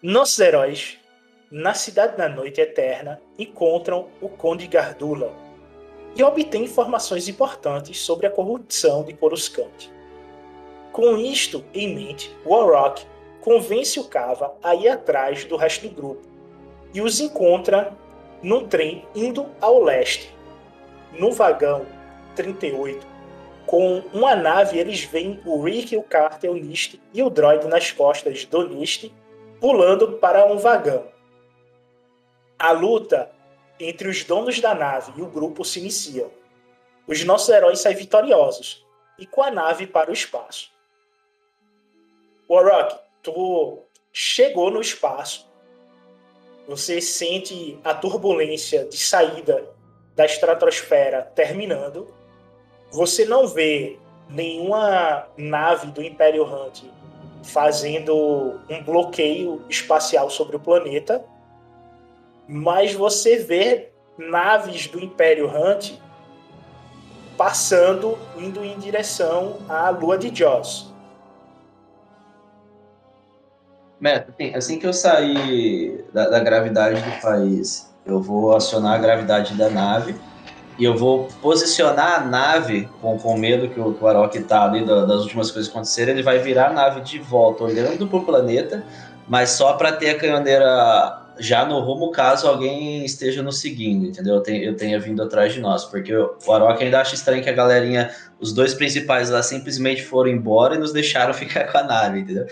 Nossos heróis na Cidade da Noite Eterna, encontram o Conde Gardula e obtêm informações importantes sobre a corrupção de Coruscant. Com isto em mente, Warrock convence o Cava a ir atrás do resto do grupo e os encontra num trem indo ao leste. No vagão 38, com uma nave, eles veem o Rick, o Carter, o Nist e o droid nas costas do Nist pulando para um vagão. A luta entre os donos da nave e o grupo se inicia. Os nossos heróis saem vitoriosos e com a nave para o espaço. Warrock, tu chegou no espaço. Você sente a turbulência de saída da estratosfera terminando. Você não vê nenhuma nave do Império Hunt fazendo um bloqueio espacial sobre o planeta mas você vê naves do Império Hunt passando, indo em direção à Lua de Joss. Beto, assim que eu sair da, da, gravidade do país, eu vou acionar a gravidade da nave e eu vou posicionar a nave com, com medo que o, que o tá ali da, das últimas coisas acontecerem. Ele vai virar a nave de volta, olhando para o planeta, mas só para ter a canhoneira já no rumo caso alguém esteja nos seguindo, entendeu? Eu tenha, eu tenha vindo atrás de nós, porque o Arok ainda acha estranho que a galerinha, os dois principais lá simplesmente foram embora e nos deixaram ficar com a nave, entendeu?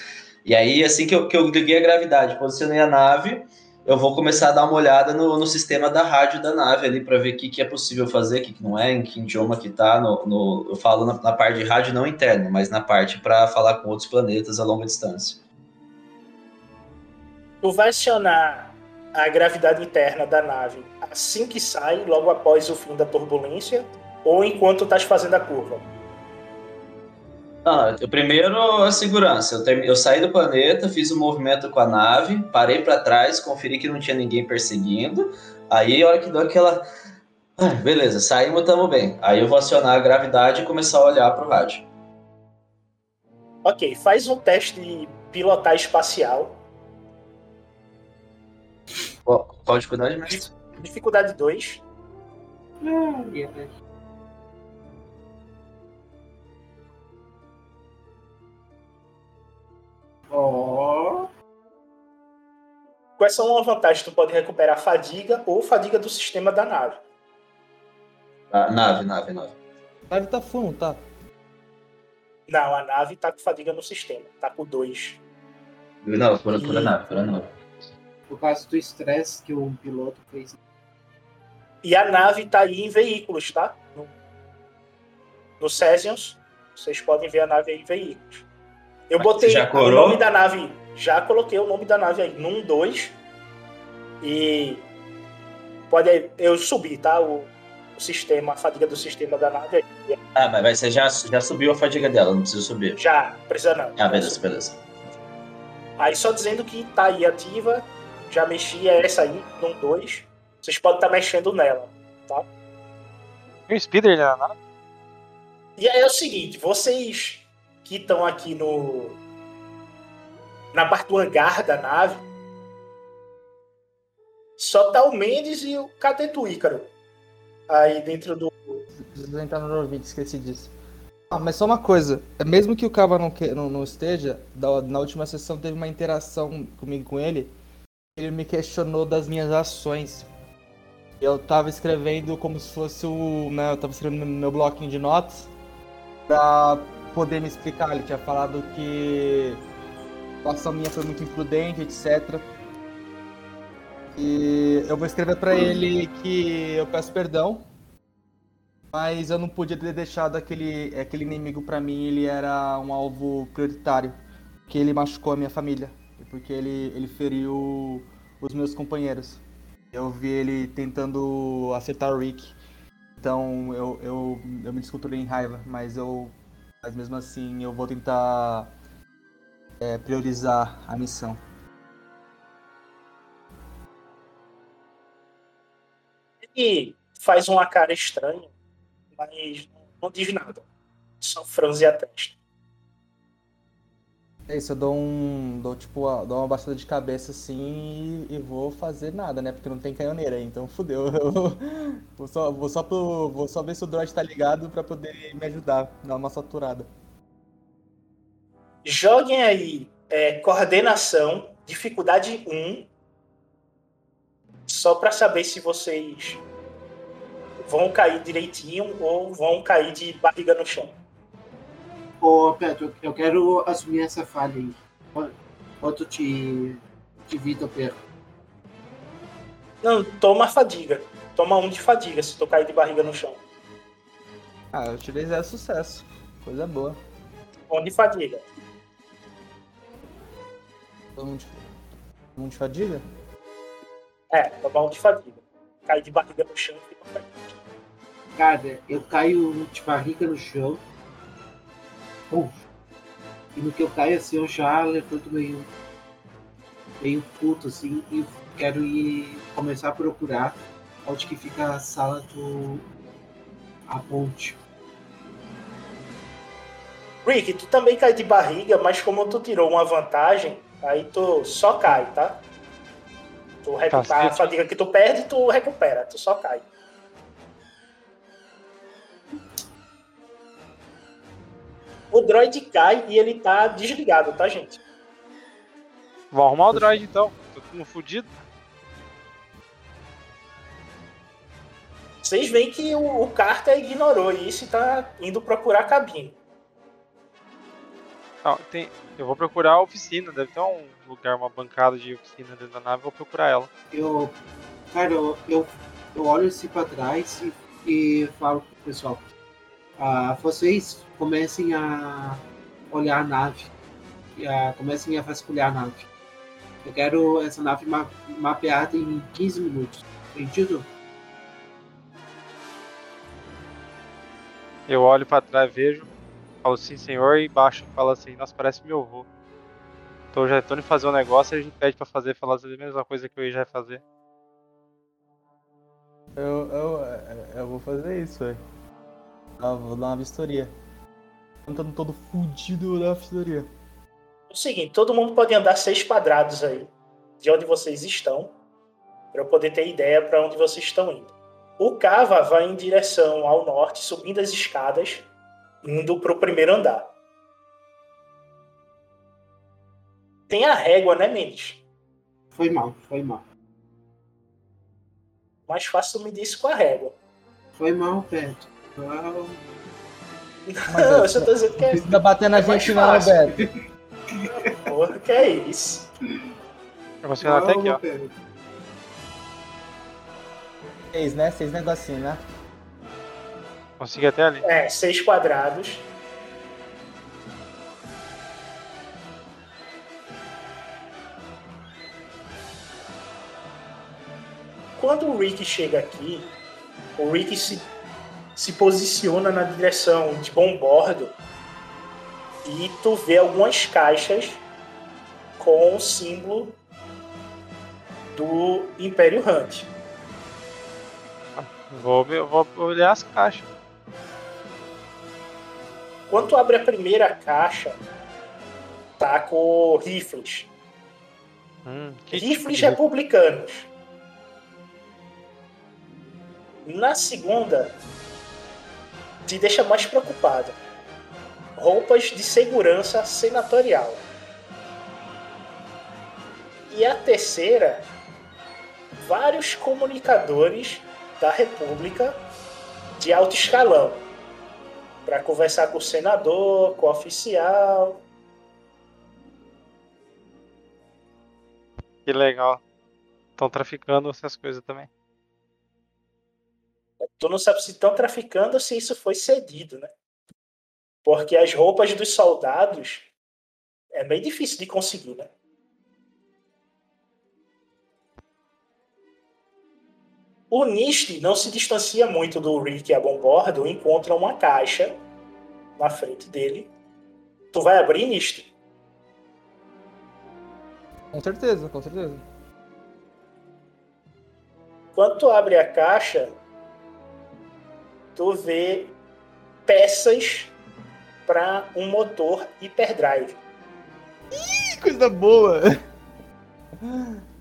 E aí, assim que eu, que eu liguei a gravidade, posicionei a nave, eu vou começar a dar uma olhada no, no sistema da rádio da nave ali para ver o que, que é possível fazer, o que, que não é, em que idioma que tá. No, no eu falo na, na parte de rádio não interno, mas na parte para falar com outros planetas a longa distância. Tu vai acionar a gravidade interna da nave assim que sai, logo após o fim da turbulência, ou enquanto estás fazendo a curva? Não, eu, primeiro a segurança. Eu, term- eu saí do planeta, fiz um movimento com a nave, parei pra trás, conferi que não tinha ninguém perseguindo. Aí, a hora que deu aquela. Ah, beleza, saímos, tamo bem. Aí eu vou acionar a gravidade e começar a olhar pro rádio. Ok, faz um teste de pilotar espacial. Qual, qual a dificuldade, mestre? Dificuldade 2. Ai, Ó. Quais são as vantagens? Tu pode recuperar fadiga ou fadiga do sistema da nave. Ah, nave, nave, nave. A nave tá full, tá? Não, a nave tá com fadiga no sistema. Tá com 2. Não, por, por a nave, por a nave. Por causa do estresse que o piloto fez. E a nave tá aí em veículos, tá? No, no Cesiums. Vocês podem ver a nave aí em veículos. Eu botei já o nome da nave. Já coloquei o nome da nave aí. Num 2. E. Pode. Eu subi, tá? O, o sistema, a fadiga do sistema da nave aí. Ah, mas vai- você já, já subiu a fadiga dela, não precisa subir. Já, precisa não. Ah, beleza, beleza. Aí só dizendo que tá aí ativa, já mexi, é essa aí, num 2. Vocês podem estar mexendo nela, tá? Tem um speeder na nave? E aí é o seguinte, vocês que estão aqui no. Na parte do hangar da nave. Só tá o Mendes e o Cateto Ícaro. Aí dentro do. Preciso entrar no ouvinte, esqueci disso. Ah, mas só uma coisa, é mesmo que o Cava não, que- não, não esteja, da- na última sessão teve uma interação comigo com ele, ele me questionou das minhas ações. Eu tava escrevendo como se fosse o. Né, eu tava escrevendo meu bloquinho de notas pra poder me explicar. Ele tinha falado que a ação minha foi muito imprudente, etc. E eu vou escrever pra ele que eu peço perdão mas eu não podia ter deixado aquele, aquele inimigo pra mim, ele era um alvo prioritário. Porque ele machucou a minha família. Porque ele, ele feriu os meus companheiros. Eu vi ele tentando acertar o Rick. Então eu, eu, eu me descontrolei em raiva, mas eu. Mas mesmo assim eu vou tentar é, priorizar a missão. Ele faz uma cara estranha, mas não diz nada. Só franze a testa. É isso, eu dou um. dou tipo, a- dou uma baixada de cabeça assim e, e vou fazer nada, né? Porque não tem canhoneira, então fudeu. Eu vou só, vou só pro. Vou só ver se o droid tá ligado pra poder me ajudar, dar uma saturada. Joguem aí é, coordenação, dificuldade 1. Só pra saber se vocês vão cair direitinho ou vão cair de barriga no chão. Ô, Petro, eu quero assumir essa falha aí. Qu- Quanto de, de vida eu perco? Não, toma fadiga. Toma um de fadiga se tu cair de barriga no chão. Ah, eu tirei zero sucesso. Coisa boa. Um de fadiga. Mundo de, mundo de fadiga? É, toma um de fadiga. Cair de barriga no chão e fica fadiga. Cara, eu caio de barriga no chão. Uf. E no que eu caio assim, eu já levanto meio. meio puto assim e quero ir começar a procurar onde que fica a sala do. a ponte. Rick, tu também cai de barriga, mas como tu tirou uma vantagem, aí tu só cai, tá? Tu recupera a Cacete. fadiga que tu perde, tu recupera, tu só cai. O droid cai e ele tá desligado, tá, gente? Vou arrumar o droid então. Tô tudo fudido. Vocês veem que o, o Carter ignorou isso e tá indo procurar a cabine. Não, tem... Eu vou procurar a oficina. Deve ter um lugar, uma bancada de oficina dentro da nave. Vou procurar ela. Eu. Cara, eu, eu, eu olho assim pra trás e, e falo pro pessoal. Ah, vocês comecem a olhar a nave. E a, comecem a vasculhar a nave. Eu quero essa nave ma mapeada em 15 minutos. Entendido? Eu olho pra trás, vejo. falo sim, senhor, e baixo fala assim, nossa, parece meu avô. Então já tô indo fazer um negócio e a gente pede pra fazer, falar a mesma coisa que eu já ia fazer. Eu, eu, eu vou fazer isso, velho. Ah, vou dar uma vistoria. Tentando todo fudido, uma vistoria. É o seguinte, todo mundo pode andar seis quadrados aí, de onde vocês estão, para eu poder ter ideia para onde vocês estão indo. O Cava vai em direção ao norte, subindo as escadas, indo para o primeiro andar. Tem a régua, né, Mendes? Foi mal, foi mal. Mais fácil medir isso com a régua. Foi mal, Beto. Mal. Não, eu só tô dizendo que é. Bater na É mais gente não. Beto. Porra, que é isso? Eu vou até aqui, ó. Seis, né? Seis negocinhos, né? Consegui até ali. É, seis quadrados. Quando o Rick chega aqui, o Rick se, se posiciona na direção de bom bordo e tu vê algumas caixas com o símbolo do Império Hunt. Vou, vou olhar as caixas. Quando tu abre a primeira caixa, tá com rifles. Hum, que Rifles tipo de- republicanos. Na segunda, te deixa mais preocupado. Roupas de segurança senatorial. E a terceira, vários comunicadores da República de alto escalão para conversar com o senador, com o oficial. Que legal. Estão traficando essas coisas também. Tu não sabe se estão traficando ou se isso foi cedido, né? Porque as roupas dos soldados é bem difícil de conseguir, né? O Nist não se distancia muito do Rick a bom bordo, encontra uma caixa na frente dele. Tu vai abrir, Nist? Com certeza, com certeza. Quando tu abre a caixa, tu vê peças para um motor hyperdrive. Que coisa boa!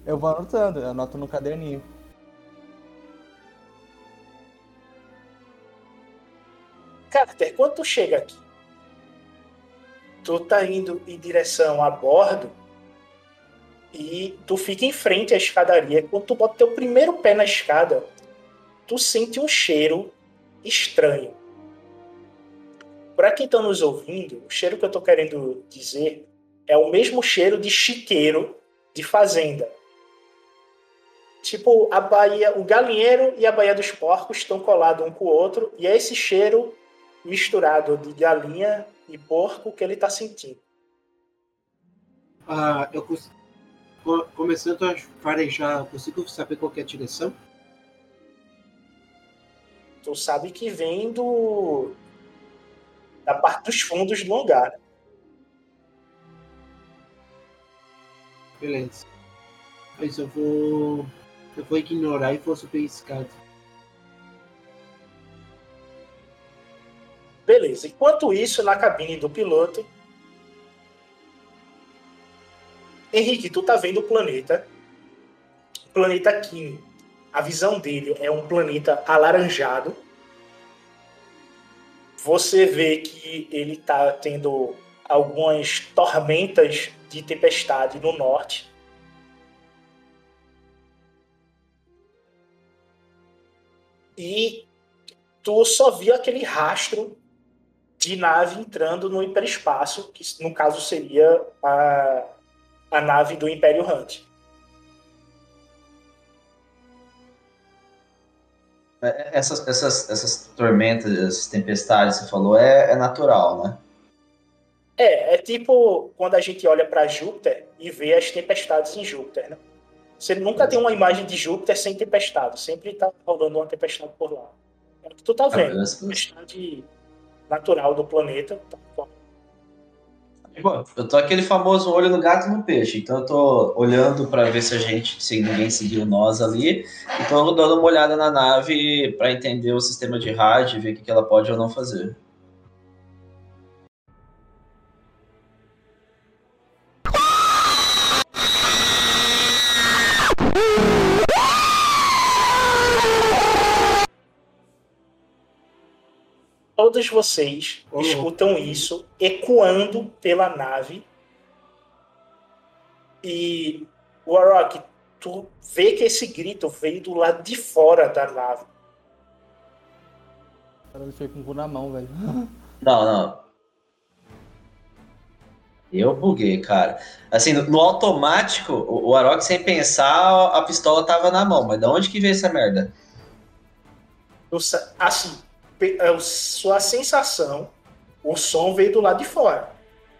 Eu vou anotando, eu anoto no caderninho. Carter, quando tu chega aqui, tu tá indo em direção a bordo e tu fica em frente à escadaria. Quando tu bota teu primeiro pé na escada, tu sente um cheiro estranho. Para quem tá nos ouvindo, o cheiro que eu tô querendo dizer é o mesmo cheiro de chiqueiro de fazenda. Tipo, a Baía, o galinheiro e a Baía dos Porcos estão colados um com o outro, e é esse cheiro misturado de galinha e porco que ele tá sentindo. Ah, eu cons- co- começando a farejar, eu consigo saber qual é a direção? Tu sabe que vem do da parte dos fundos do hangar. né? Beleza. Mas eu vou. Eu vou ignorar e vou subir a escada. Beleza. Enquanto isso, na cabine do piloto, Henrique, tu tá vendo o planeta. O planeta Kim. A visão dele é um planeta alaranjado. Você vê que ele tá tendo algumas tormentas de tempestade no norte. E tu só viu aquele rastro de nave entrando no hiperespaço, que no caso seria a, a nave do Império Hunt. Essas, essas, essas tormentas, essas tempestades que você falou, é, é natural, né? É, é tipo quando a gente olha para Júpiter e vê as tempestades em Júpiter, né? Você nunca tem uma imagem de Júpiter sem tempestade, sempre tá rolando uma tempestade por lá. É o que tu tá vendo, beleza. tempestade natural do planeta. Bom, eu tô aquele famoso olho no gato e no peixe, então eu tô olhando pra ver se a gente, se ninguém seguiu nós ali, e tô dando uma olhada na nave pra entender o sistema de rádio e ver o que ela pode ou não fazer. Todos vocês Ô, escutam isso ecoando pela nave. E, Warrock, tu vê que esse grito veio do lado de fora da nave. Cara, ele foi com o cu na mão, velho. Não, não. Eu buguei, cara. Assim, no, no automático, o, o Arok, sem pensar, a pistola tava na mão. Mas de onde que veio essa merda? Tu sa- Assim, pe- é, sua sensação, o som veio do lado de fora.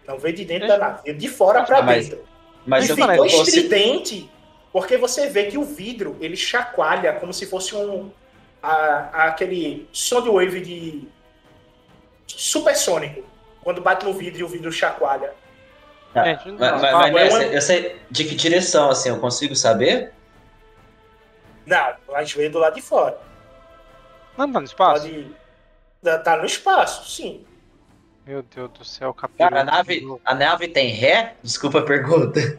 Não veio de dentro da nave, veio de fora para Ah, mas- dentro. Mas e eu, ficou consigo- estridente, porque você vê que o vidro ele chacoalha como se fosse um a- aquele som de wave de supersônico. Quando bate no vidro e o vidro chacoalha. Tá, Gente, mas, não, mas, não, mas, é Mestre, uma- eu sei de que direção, assim, eu consigo saber? Não, mas veio do lado de fora. Não tá no espaço? Pode. Tá no espaço, sim. Meu Deus do céu, capítulo. Cara, a nave, a nave tem ré? Desculpa a pergunta.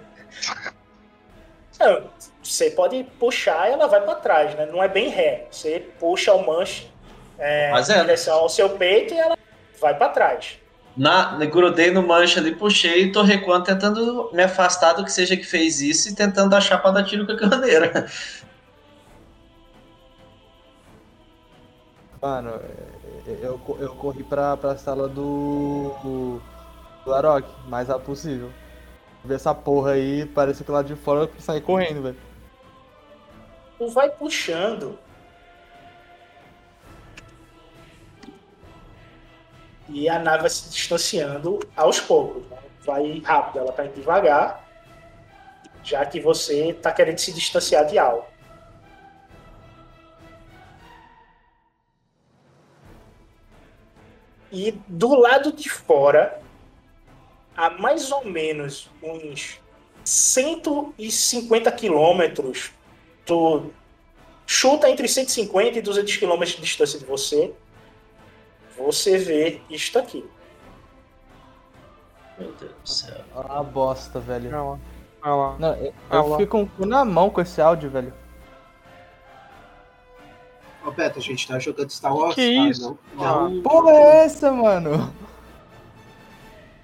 Não, você pode puxar e ela vai para trás, né? Não é bem ré. Você puxa o manche é, Mas em é. direção ao seu peito e ela vai para trás. Na, grudei no mancha ali, puxei e tô recuando, tentando me afastar do que seja que fez isso e tentando achar pra dar tiro com a caneira. Mano, eu, eu corri pra, pra sala do. do Arok, mais rápido possível. Ver essa porra aí, parece que lá de fora eu saí correndo, velho. Tu vai puxando. E a nave vai se distanciando aos poucos. né? Vai rápido, ela tá indo devagar. Já que você tá querendo se distanciar de algo. E do lado de fora, a mais ou menos uns 150 quilômetros, tu chuta entre 150 e 200 quilômetros de distância de você, você vê isto aqui. Meu Deus do céu. Olha a bosta, velho. Olha lá. Olha lá. Não, eu, Ah, eu fico o cu na mão com esse áudio, velho. Ô, Beto, a gente tá jogando Star Wars. Que tá? isso? Não, Ah. não, Porra é essa, mano?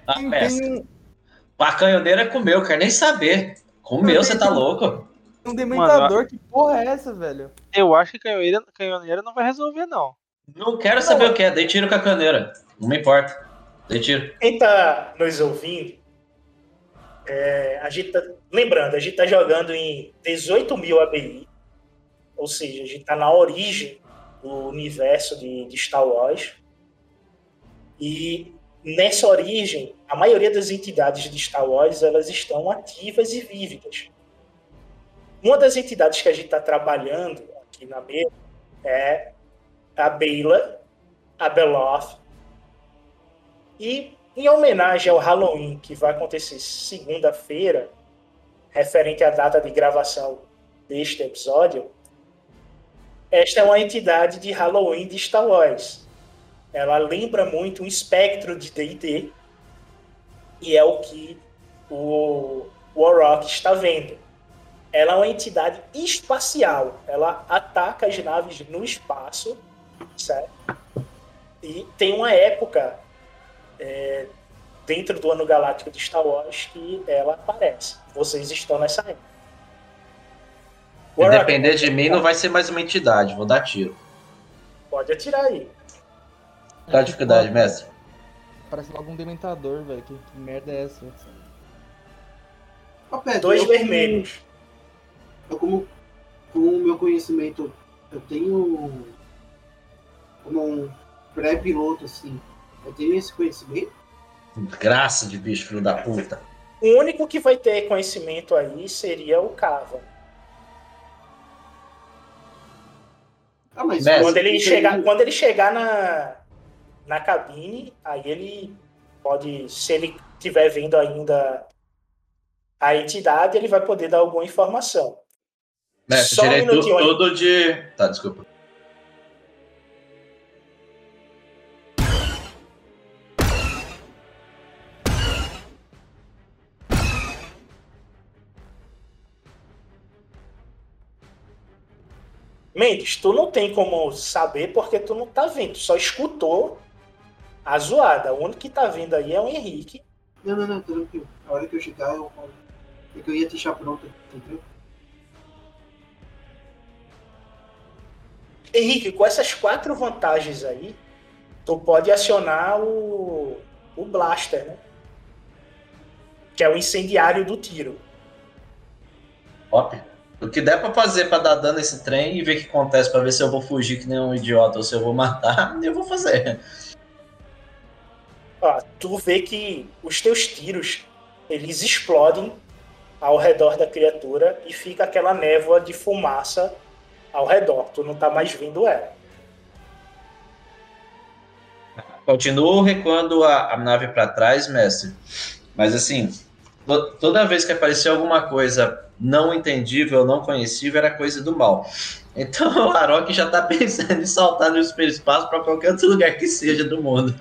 Ah, Tem- A canhoneira comeu, quero nem saber. Comeu, você tá louco? um dementador, que porra é essa, velho? Eu acho que canhoneira, canhoneira não vai resolver, não. Não quero saber o que é, dei tiro com a caneira. Não me importa. Dei tiro. Quem tá nos ouvindo, é, a gente tá, lembrando, a gente tá jogando em 18 mil ABI, ou seja, a gente tá na origem do universo de, de Star Wars. E nessa origem, a maioria das entidades de Star Wars elas estão ativas e vívidas. Uma das entidades que a gente está trabalhando aqui na mesa é a Bela, a Beloth, e em homenagem ao Halloween, que vai acontecer segunda-feira, referente à data de gravação deste episódio, esta é uma entidade de Halloween de Star Wars. Ela lembra muito um espectro de D&D, e é o que o Warrock está vendo. Ela é uma entidade espacial. Ela ataca as naves no espaço, certo? E tem uma época é, dentro do ano galáctico de Star Wars que ela aparece. Vocês estão nessa época. Se depender de mim, não vai ser mais uma entidade. Vou dar tiro. Pode atirar aí. Qual a dificuldade, mestre? Parece logo um dementador, velho. Que, que merda é essa? Ô, Beto, Dois eu como- vermelhos. Eu como, com o meu conhecimento, eu tenho como um pré-piloto, assim, eu tenho esse conhecimento. Graça de bicho, filho da puta. O único que vai ter conhecimento aí seria o Cava. Ah, mas Mestre. Quando ele chegar, aí- quando ele chegar na na cabine, aí ele pode, se ele estiver vendo ainda a entidade, ele vai poder dar alguma informação. Mestre, Só um minutinho aí. tudo de. Tá, desculpa. Mendes, tu não tem como saber porque tu não tá vendo, tu só escutou a zoada. O único que tá vendo aí é o Henrique. Não, não, não, tranquilo. A hora que eu chegar, eu. É que eu ia deixar pronto, entendeu? Henrique, com essas quatro vantagens aí, tu pode acionar o, o Blaster, né? Que é o incendiário do tiro. Top. O que der pra fazer pra dar dano nesse trem e ver o que acontece pra ver se eu vou fugir que nem um idiota ou se eu vou matar, eu vou fazer. Ó, tu vê que os teus tiros, eles explodem ao redor da criatura e fica aquela névoa de fumaça ao redor. Tu não tá mais vendo ela. Continuo recuando a, a nave pra trás, mestre. Mas assim, to- toda vez que aparecia alguma coisa não entendível, não conhecível, era coisa do mal. Então o Arok já tá pensando em saltar no espaço pra qualquer outro lugar que seja do mundo.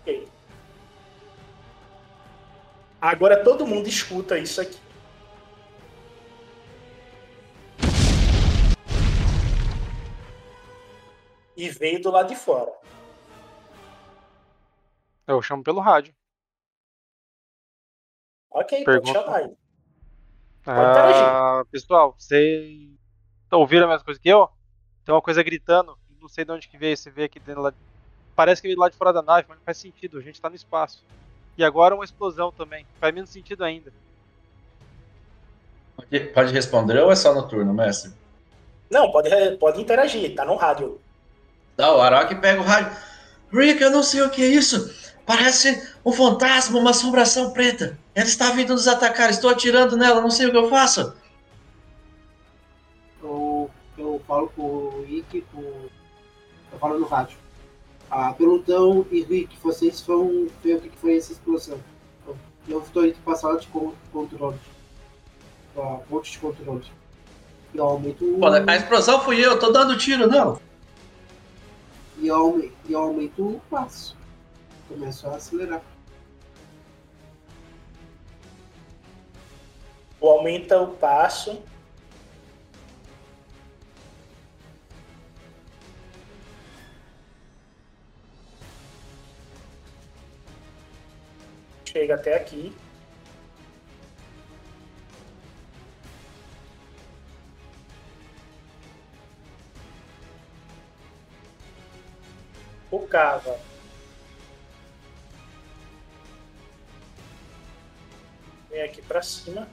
Ok. Agora todo mundo escuta isso aqui. E veio do lado de fora. Eu chamo pelo rádio. Ok, Pergunta. pode chamar. Ah, pessoal, vocês ouviram a mesma coisa que eu? Tem uma coisa gritando. Não sei de onde que veio. Você vê aqui dentro lá. Parece que veio lá de fora da nave, mas não faz sentido. A gente tá no espaço. E agora uma explosão também. Faz menos sentido ainda. Pode, responder ou é só no turno, mestre? Não, pode, pode interagir, tá no rádio. Tá, o Arok pega o rádio. Rick, eu não sei o que é isso. Parece um fantasma, uma assombração preta. Ela está vindo nos atacar. Estou atirando nela, não sei o que eu faço. Eu, eu falo com o Rick, com... eu falo no rádio. Ah, pelotão e Rick, vocês vão ver o que foi essa explosão. Eu- estou indo para a sala de con- controle. Para ponte de controle. E eu aumento o. Pô, a explosão fui eu, tô dando tiro nela. E eu, e eu aumento o passo. Começo a acelerar. Tu aumenta o passo. Chega até aqui. O cava. Vem pra cima.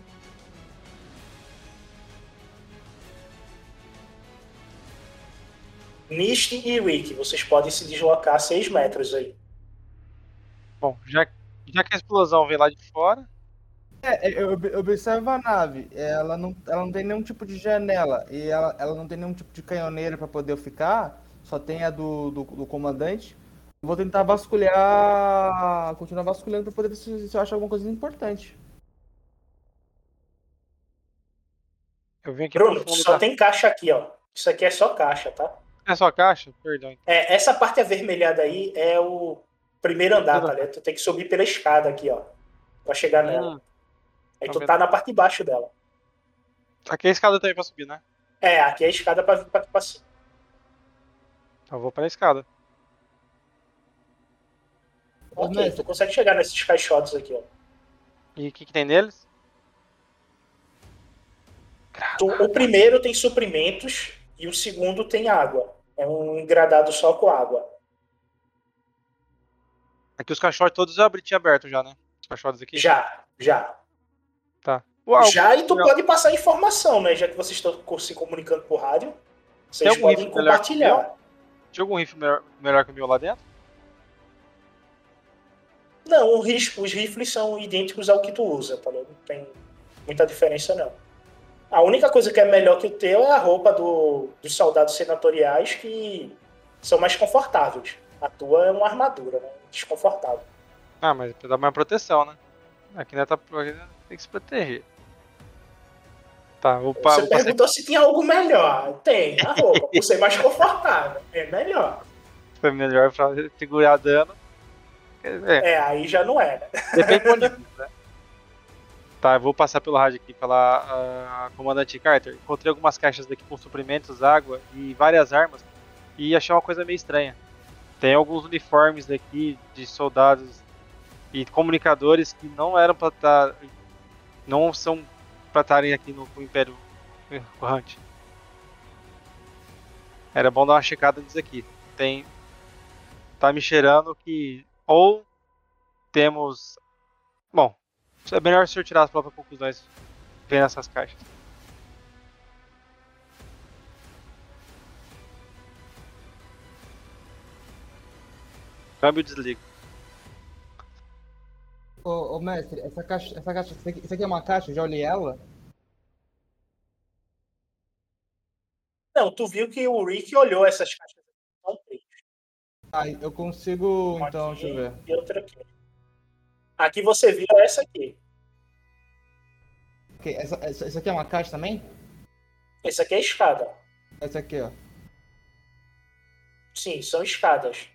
Nist e Rick, vocês podem se deslocar 6 metros aí. Bom, já, já que a explosão veio lá de fora. É, é, eu ob- observo a nave. Ela não, ela não tem nenhum tipo de janela. E ela, ela não tem nenhum tipo de canhoneira pra poder eu ficar. Só tem a do, do, do comandante. Eu Vou tentar vasculhar. Continuar vasculhando pra poder ver se, se eu acho alguma coisa importante. Eu vim aqui pro Bruno, fundo só da... tem caixa aqui, ó. Isso aqui é só caixa, tá? É só caixa? Perdão. É, essa parte avermelhada aí é o primeiro andar, tá ligado? Tu tem que subir pela escada aqui, ó. Pra chegar nela. Hum, Aí tá tu tá na parte de baixo dela. aqui a escada também pra subir, né? É, aqui é a escada pra vir pra, pra cima. Então eu vou pra escada. Ok, tu consegue chegar nesses caixotes aqui, ó. E o que, que tem neles? O primeiro tem suprimentos e o segundo tem água. É um engradado só com água. Aqui os caixotes todos eu abri tinha aberto já, né? Os caixotes aqui? Já, já. Tá. Uau, já e tu não. pode passar informação, né? Já que vocês estão se comunicando por rádio. Vocês algum podem compartilhar. Tinha algum rifle melhor, melhor que o meu lá dentro? Não, os rifles são idênticos ao que tu usa, tá? Não tem muita diferença, não. A única coisa que é melhor que o teu é a roupa do, dos soldados senatoriais que são mais confortáveis. A tua é uma armadura, né? Desconfortável. Ah, mas dá mais proteção, né? Aqui ainda tá. aqui Tem que se proteger. Tá, vou, pa, Você passar. perguntou se tinha algo melhor. Tem, a roupa, por ser mais confortável. É melhor. Foi melhor pra segurar dano. É, É, aí já não era. depende do ponto de vista, né? Tá, eu vou passar pelo rádio aqui pela ah, comandante Carter. Encontrei algumas caixas daqui com suprimentos, água e várias armas. E achei uma coisa meio estranha. Tem alguns uniformes daqui de soldados e comunicadores que não eram pra estar. não são pra estarem aqui no, no Império Errante. Era bom dar uma checada nisso aqui. Tem. Tá me cheirando que. Ou temos. É melhor o senhor tirar as próprias conclusões vendo essas caixas. Câmbio desligo. Ô, ô, mestre, essa caixa, essa caixa, isso aqui, isso aqui é uma caixa, eu já olhei ela. Não, tu viu que o Rick olhou essas caixas. Ah, eu consigo, então, aqui deixa eu ver. E outra aqui. Aqui você viu essa aqui. Essa, essa, essa aqui é uma caixa também? Essa aqui é escada. Essa aqui, ó. Sim, são escadas.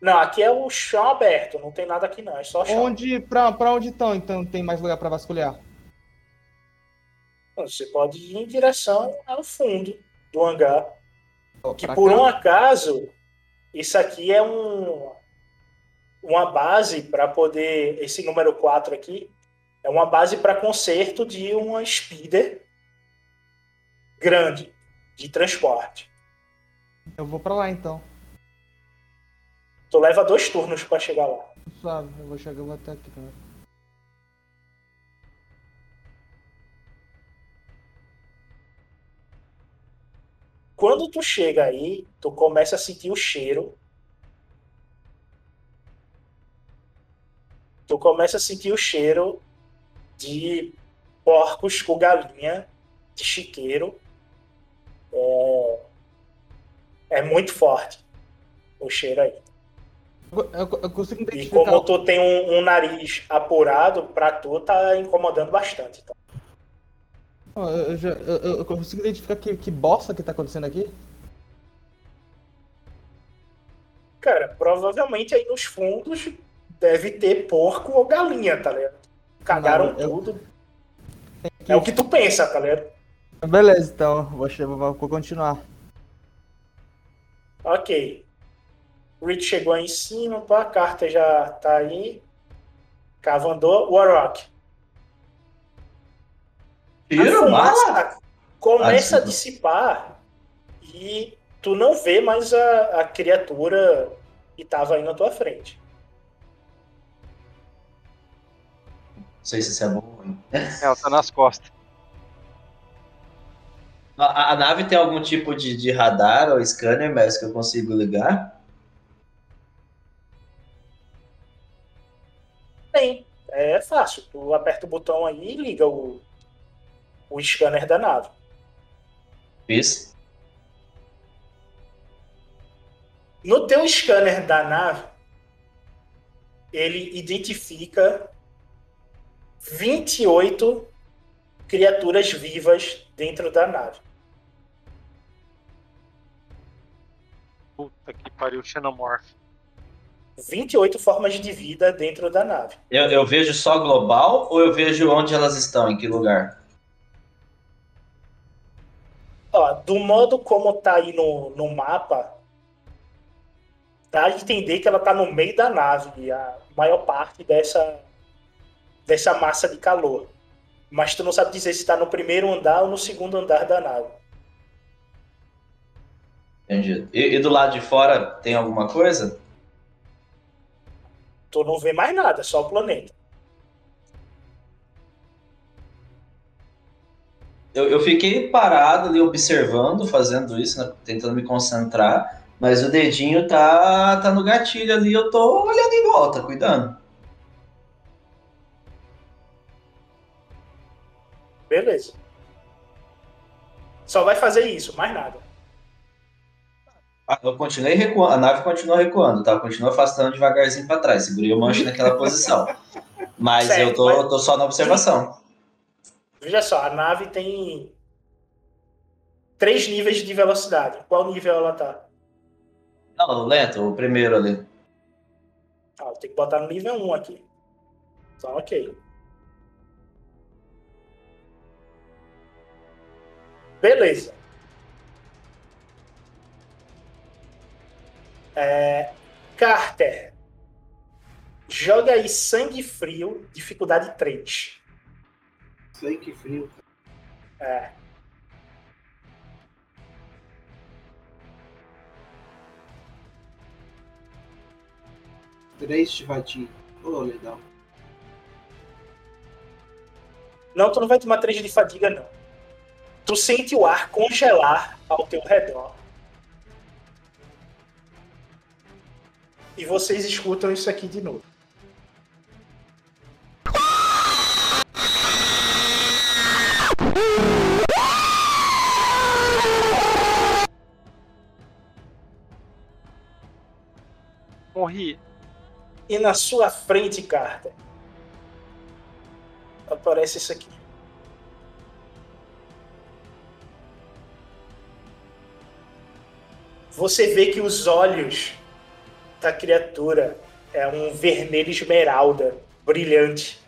Não, aqui é o chão aberto, não tem nada aqui não, é só chão. Onde, pra, pra onde estão, então, tem mais lugar pra vasculhar? Você pode ir em direção ao fundo do hangar. Ó, Que por cá? um acaso, isso aqui é um uma base para poder. Esse número 4 aqui é uma base para conserto de uma speeder grande de transporte. Eu vou pra lá, então. Tu leva dois turnos para chegar lá. Suave, eu vou chegar, vou até aqui também. Quando tu chega aí, tu começa a sentir o cheiro. Tu começa a sentir o cheiro de porcos com galinha, de chiqueiro. É, é muito forte o cheiro aí. Eu, eu- eu consigo E identificar. como tu tem um, um nariz apurado, pra tu tá incomodando bastante. Então. Eu, já- eu consigo identificar que, que bosta que tá acontecendo aqui? Cara, provavelmente aí nos fundos deve ter porco ou galinha, tá ligado? Cagaram Não, eu- tudo. É o que tu pensa, tá ligado? Beleza, então, vou, vou, vou continuar. Ok. Rich chegou aí em cima, pá, a carta já tá aí. Cavandou, Warrock. A Tiro, fumaça mala? Começa Ah, a dissipar e tu não vê mais a, a criatura que tava aí na tua frente. Sei se isso é bom ou ruim. Ela tá nas costas. A, a- nave tem algum tipo de, de radar ou scanner, mas que eu consigo ligar? Tem. É fácil. Tu aperta o botão aí e liga o, o scanner da nave. Fiz. No teu scanner da nave, ele identifica 28 criaturas vivas dentro da nave. Puta que pariu, Xenomorph. 28 formas de vida dentro da nave. Eu, eu vejo só global ou eu vejo onde elas estão, em que lugar? Ó, do modo como tá aí no, no mapa, dá a entender que ela tá no meio da nave, e a maior parte dessa, dessa massa de calor. Mas tu não sabe dizer se tá no primeiro andar ou no segundo andar da nave. Entendi. E, e do lado de fora tem alguma coisa? Tu não vê mais nada, só o planeta. Eu, eu fiquei parado ali observando, fazendo isso, né, tentando me concentrar, mas o dedinho tá, tá no gatilho ali, eu tô olhando em volta, cuidando. Beleza. Só vai fazer isso, mais nada. Ah, Eu continuei recuando, a nave continua recuando, tá? Continua afastando devagarzinho pra trás. Segurei o manche naquela posição. Mas Certo, eu tô, mas- tô só na observação. Veja só, a nave tem três níveis de velocidade. Qual nível ela tá? Não, lento, o primeiro ali. Ah, eu tenho que botar no nível 1 aqui. Então, ok. Beleza. É, Carter. Joga aí sangue frio, dificuldade 3. Sangue frio. É. Três fatiga. Oh, legal. Não, tu não vai tomar 3 de fadiga, não. Tu sente o ar congelar ao teu redor. E vocês escutam isso aqui de novo. Morri. E na sua frente, Carter, aparece isso aqui. Você vê que os olhos da criatura é um vermelho esmeralda, brilhante.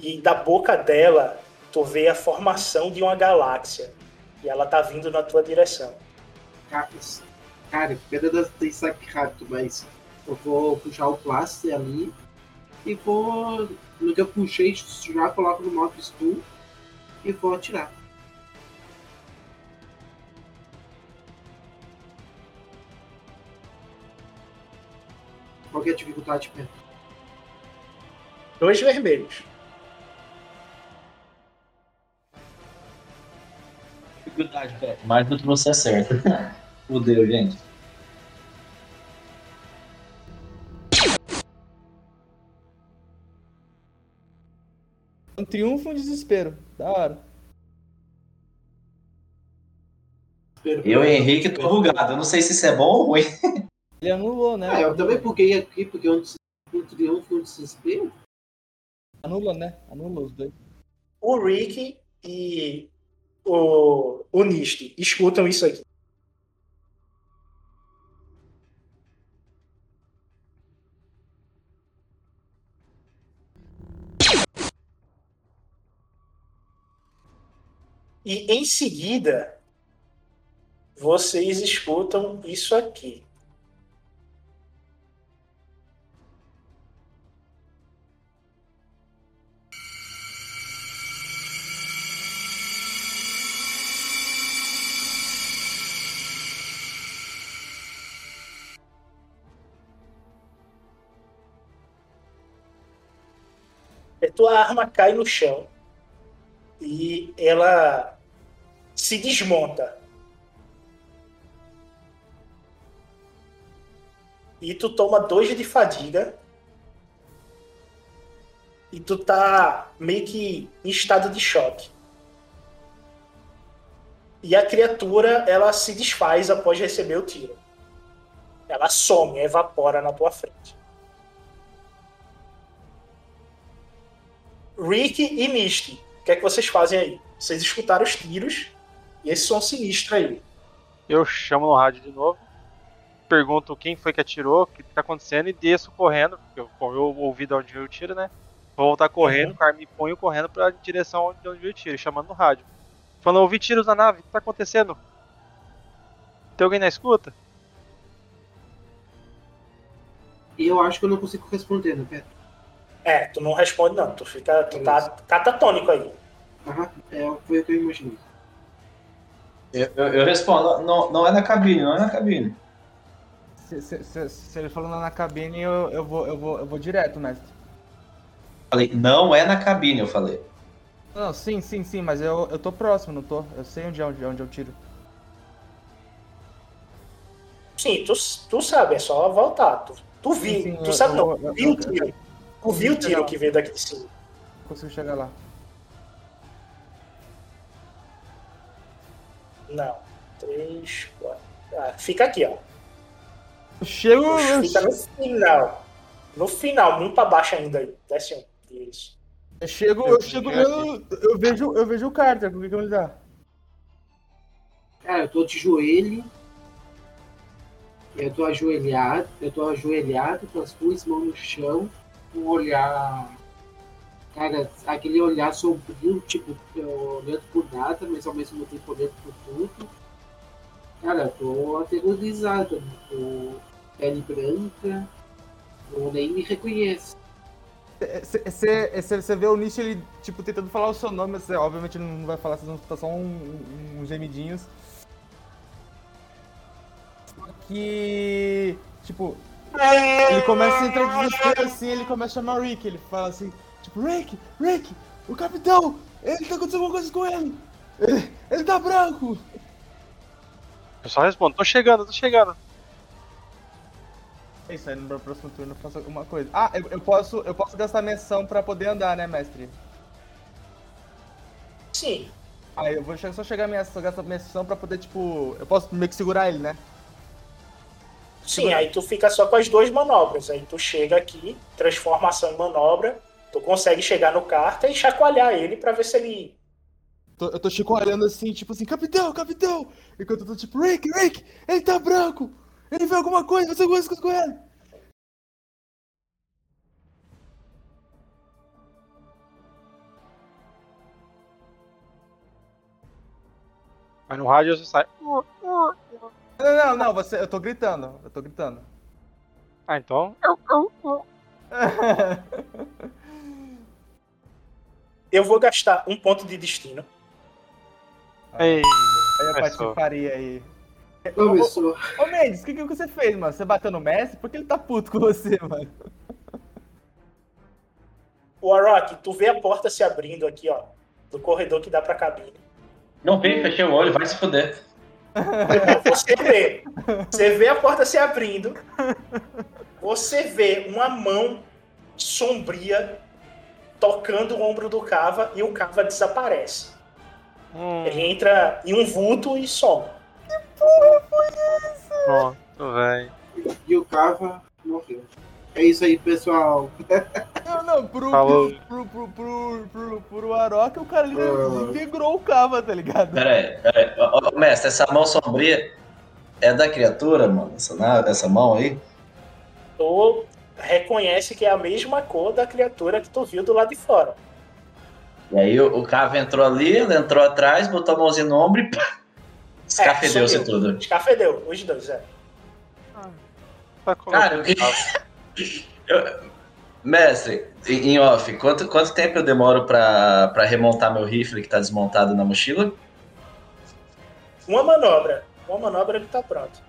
E da boca dela, tu vê a formação de uma galáxia. E ela tá vindo na tua direção. Cara, cara pena ter saque rápido, mas eu vou puxar o plaster ali e vou. No que eu puxei, já coloco no modo stun e vou atirar. Qual que é a dificuldade, Pedro? Dois vermelhos. Dificuldade, velho. Mais do que você acerta. Fudeu, gente. Um triunfo e um desespero. Da hora. Eu e Henrique tô bugado. Eu não sei se isso é bom ou ruim. Ele anulou, né? Ah, eu também buguei aqui porque eu um triunfo e um desespero. Anula, né? Anula os dois. o Rick e o, o Nist escutam isso aqui. E em seguida, vocês escutam isso aqui. Tua arma cai no chão e ela se desmonta. E tu toma dois de fadiga. E tu tá meio que em estado de choque. E a criatura, ela se desfaz após receber o tiro. Ela some, evapora na tua frente. Rick e Misty, o que é que vocês fazem aí? Vocês escutaram os tiros e esse som sinistro aí. Eu chamo no rádio de novo, pergunto quem foi que atirou, o que tá acontecendo e desço correndo, porque eu, como eu ouvi de onde veio o tiro, né? Vou voltar correndo, Uhum. o cara me põe correndo pra direção de onde veio o tiro, chamando no rádio. Falando, ouvi tiros na nave, o que tá acontecendo? Tem alguém na escuta? E eu acho que eu não consigo responder, né, Pedro? É, tu não responde não, tu fica, tu tá catatônico aí. Aham, é, foi o que eu imaginei. Eu, eu- eu respondo, não, não é na cabine, não é na cabine. Se, se- se- se ele falando na cabine, eu, eu, vou, eu, vou, eu vou direto, mestre. Falei, não é na cabine, eu falei. Não, sim, sim, sim, mas eu, eu tô próximo, não tô? Eu sei onde é onde, onde eu tiro. Sim, tu, tu sabe, é só voltar. Tu, tu vi, Sim, sim, tu eu- sabe não, eu- tu eu- viu o eu- tiro. Tu viu o tiro que veio daqui de cima. Não consigo chegar lá. Não. Três, quatro. Ah, fica aqui, ó. Chego. Fica no final. No final, muito pra baixo ainda aí. Desce um. Isso. Eu chego, eu chego, eu, eu vejo, eu vejo o Carter, com o que que ele dá? Cara, eu tô de joelho. Eu tô ajoelhado, eu tô ajoelhado com as duas mãos no chão, um olhar. Cara, aquele olhar sombrio, tipo, olhando por nada, mas ao mesmo tempo olhando por tudo. Cara, eu tô aterrorizado, né? tô pele branca, eu nem me reconheço. Você vê o Nish, ele, tipo, tentando falar o seu nome, mas você, obviamente ele não vai falar, vocês vão só um, um- uns gemidinhos. Que, tipo, ele começa a entrar em desespero assim, ele começa a chamar o Rick, ele fala assim, tipo, Rick, Rick, o capitão, ele tá acontecendo alguma coisa com ele, ele, ele tá branco. Eu só respondo, tô chegando, tô chegando. É isso aí, no meu próximo turno eu faço alguma coisa. Ah, eu, eu posso, eu posso gastar minha ação pra poder andar, né, mestre? Sim. Ah, eu vou só chegar minha ação, gastar minha ação pra poder, tipo, eu posso meio que segurar ele, né? Sim, aí tu fica só com as duas manobras. Aí tu chega aqui, transformação em manobra, tu consegue chegar no carta e chacoalhar ele pra ver se ele. Tô- eu tô chicoalhando assim, tipo assim, capitão, capitão! Enquanto eu tô tipo, Rick, Rick, ele tá branco! Ele vê alguma coisa, faz alguma coisa com ele! Mas no rádio você sai. Não, não, não, você, eu tô gritando, eu tô gritando. Ah, então. Eu vou gastar um ponto de destino. Ei, Aí a patifaria aí. Começou. Ô, Mendes, o que, que você fez, mano? Você bateu no Messi? Por que ele tá puto com você, mano? O Arok, tu vê a porta se abrindo aqui, ó, do corredor que dá pra cabine. Não vi, fechei o olho, vai se fuder. Você vê, você vê a porta se abrindo, você vê uma mão sombria tocando o ombro do Cava e o Cava desaparece. Hum, Ele entra em um vulto e some. pronto, velho. E o Cava morreu. É isso aí, pessoal. Não, pro, Falou. pro, pro, pro, pro, pro Aroca, o cara ele Ah. integrou o Cava, tá ligado? Pera aí, pera aí. Ô, ô, mestre, essa mão sombria é da criatura, mano? Essa, na- essa mão aí? Tu reconhece que é a mesma cor da criatura que tu viu do lado de fora. E aí o, o Cava entrou ali, ele entrou atrás, botou a mãozinha no ombro e pá! Escafedeu-se sumiu. tudo. Escafedeu, os dois, é. Tá Cara, eu queria- Eu- Mestre, em off, quanto, quanto tempo eu demoro pra, pra remontar meu rifle que tá desmontado na mochila? Uma manobra. Uma manobra ele tá pronto.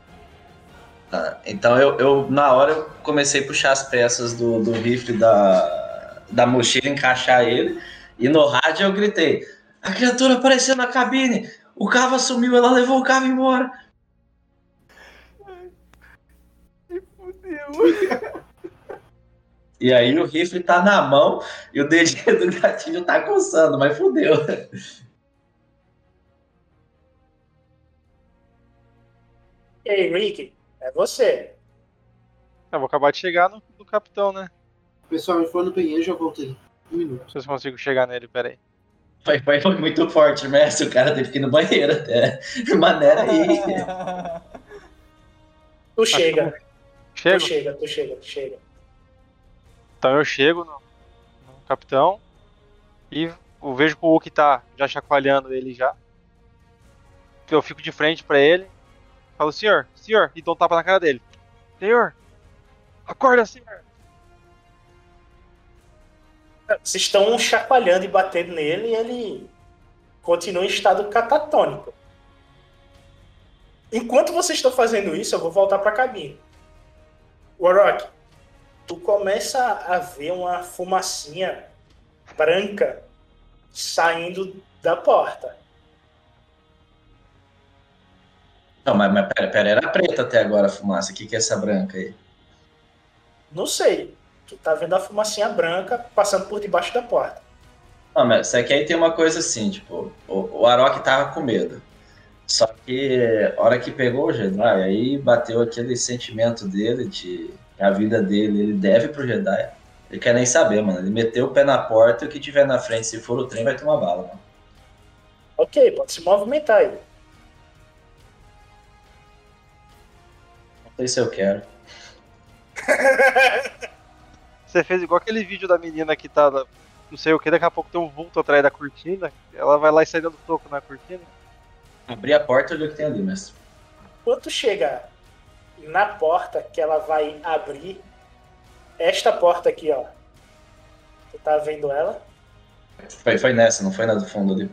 Tá, então eu, eu, na hora, eu comecei a puxar as peças do, do rifle da, da mochila, encaixar ele, e no rádio eu gritei: A criatura apareceu na cabine! O cava sumiu, ela levou o cava embora! Fudeu. E aí o rifle tá na mão e o dedinho do gatilho tá coçando, mas fudeu. E aí, Rick, é você. Eu vou acabar de chegar no, no capitão, né? Pessoal, eu for no banheiro já voltei. Um minuto. Não sei se eu consigo chegar nele, peraí. Foi, foi, foi muito forte, mestre. O cara teve que ir no banheiro até. Maneira aí. Tu chega, tu chega, tu chega, tu chega. Então eu chego no, no capitão e eu vejo que o Hulk tá já chacoalhando ele já. Eu fico de frente pra ele. Falo, senhor, senhor, e dou um tapa na cara dele. Senhor, acorda, senhor. Vocês estão chacoalhando e batendo nele e ele continua em estado catatônico. Enquanto vocês estão fazendo isso, eu vou voltar pra cabine. Warrock, tu começa a ver uma fumacinha branca saindo da porta. Não, mas, mas pera, pera, era preta até agora a fumaça. O que, que é essa branca aí? Não sei. Tu tá vendo a fumacinha branca passando por debaixo da porta. Não, mas isso aqui aí tem uma coisa assim, tipo, o, o Arok tava com medo. Só que que a hora que pegou o Jedi, aí bateu aquele sentimento dele de a vida dele, ele deve pro Jedi. Ele quer nem saber, mano. Ele meteu o pé na porta e o que tiver na frente, se for o trem, vai tomar bala, mano. Ok, pode se movimentar aí. Não sei se eu quero. Você fez igual aquele vídeo da menina que tá. Não sei o que, daqui a pouco tem um vulto atrás da cortina. Ela vai lá e sai dando soco na cortina. Abri a porta e olhei o que tem ali, mestre. Quando tu chega na porta que ela vai abrir, esta porta aqui, ó. Tu tá vendo ela? Foi, foi nessa, não foi na do fundo ali.